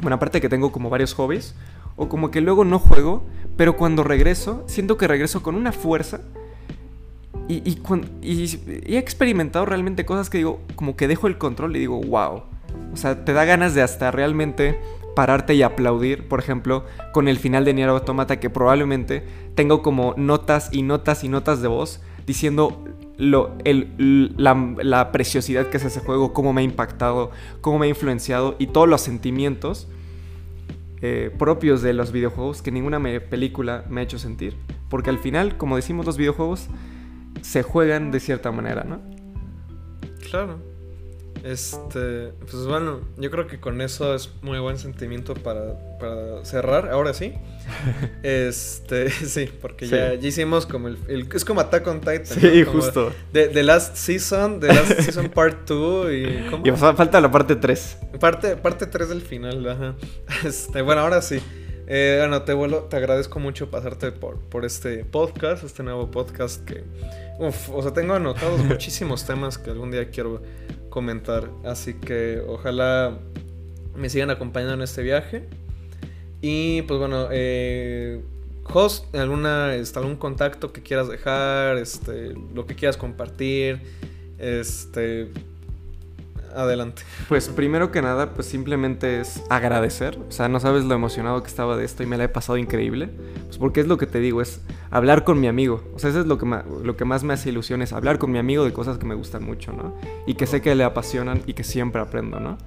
Bueno, aparte de que tengo como varios hobbies, o como que luego no juego, pero cuando regreso, siento que regreso con una fuerza. Y, y, he experimentado realmente cosas que digo, como que dejo el control y digo, wow. O sea, te da ganas de hasta realmente pararte y aplaudir, por ejemplo, con el final de Nier Automata, que probablemente tengo como notas y notas y notas de voz diciendo lo, la, preciosidad que es ese juego, cómo me ha impactado, cómo me ha influenciado y todos los sentimientos eh, propios de los videojuegos que ninguna película me ha hecho sentir. Porque al final, como decimos, los videojuegos se juegan de cierta manera, ¿no? Claro. Este, pues bueno, yo creo que con eso es muy buen sentimiento para, para cerrar, ahora sí. Este, sí, porque Ya, ya, hicimos como el, Es como Attack on Titan. Sí, justo. De, The Last Season, The Last Season Part 2 y... ¿cómo? Y falta la parte 3. Parte, parte 3 del final, ajá. Este, bueno, ahora sí. Eh, bueno, te, vuelo, te agradezco mucho pasarte por, por este podcast, este nuevo podcast que... Uf, o sea, tengo anotados muchísimos temas que algún día quiero comentar. Así que ojalá me sigan acompañando en este viaje. Y pues bueno, eh, host, alguna, este, algún contacto que quieras dejar, este, lo que quieras compartir, este, adelante. Pues primero que nada, pues simplemente es agradecer. O sea, no sabes lo emocionado que estaba de esto y me la he pasado increíble. Pues porque es lo que te digo, es hablar con mi amigo. O sea, eso es lo que, lo que más me hace ilusión, es hablar con mi amigo de cosas que me gustan mucho, ¿no? Y que sé que le apasionan y que siempre aprendo, ¿no?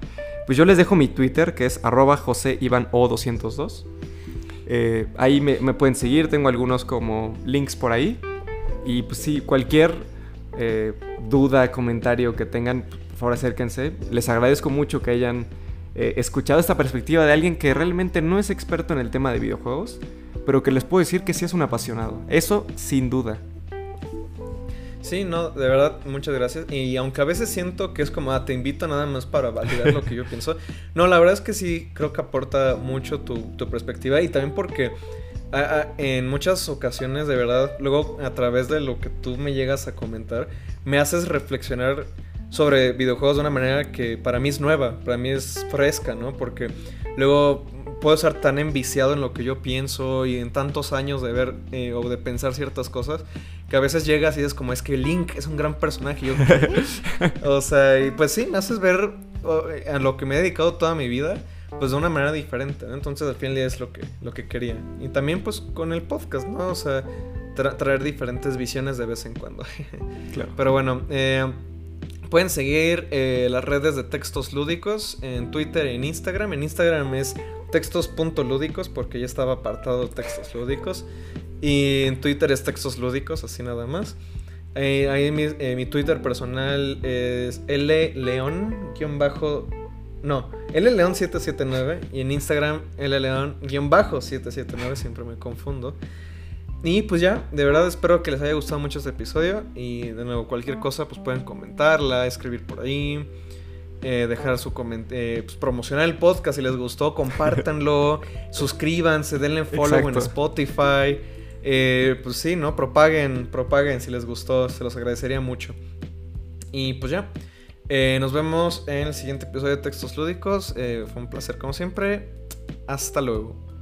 Pues yo les dejo mi Twitter, que es arroba joseivano202. Eh, ahí me, pueden seguir, tengo algunos como links por ahí. Y pues sí, cualquier eh, duda, comentario que tengan, por favor acérquense. Les agradezco mucho que hayan eh, escuchado esta perspectiva de alguien que realmente no es experto en el tema de videojuegos, pero que les puedo decir que sí es un apasionado. Eso sin duda. Sí, no, de verdad, muchas gracias. Y aunque a veces siento que es como, ah, te invito nada más para validar lo que yo pienso. No, la verdad es que sí, creo que aporta mucho tu, perspectiva y también porque en muchas ocasiones, de verdad, luego a través de lo que tú me llegas a comentar, me haces reflexionar sobre videojuegos de una manera que para mí es nueva, para mí es fresca, ¿no? Porque luego puedo estar tan enviciado en lo que yo pienso y en tantos años de ver eh, o de pensar ciertas cosas que a veces llegas y es como es que Link es un gran personaje. o sea, y pues sí, me haces ver a lo que me he dedicado toda mi vida pues de una manera diferente, Entonces al fin del día es lo que, lo que quería. Y también pues con el podcast, ¿no? O sea, traer diferentes visiones de vez en cuando. claro. Pero bueno, eh, pueden seguir eh, las redes de textos lúdicos en Twitter e en Instagram. En Instagram es textos.lúdicos porque ya estaba apartado textos lúdicos. Y en Twitter es textos lúdicos, así nada más. Eh, ahí mi, eh, mi, Twitter personal es León bajo no, León779 y en Instagram León-779, siempre me confundo. Y pues ya, de verdad espero que les haya gustado mucho este episodio y de nuevo cualquier cosa pues pueden comentarla, escribir por ahí. Eh, dejar su comentario, eh, pues, promocionar el podcast si les gustó, compártanlo, suscríbanse, denle follow en Spotify. Eh, pues sí, ¿no? Propaguen, propaguen si les gustó, se los agradecería mucho. Y pues ya, nos vemos en el siguiente episodio de Textos Lúdicos. fue un placer como siempre. Hasta luego.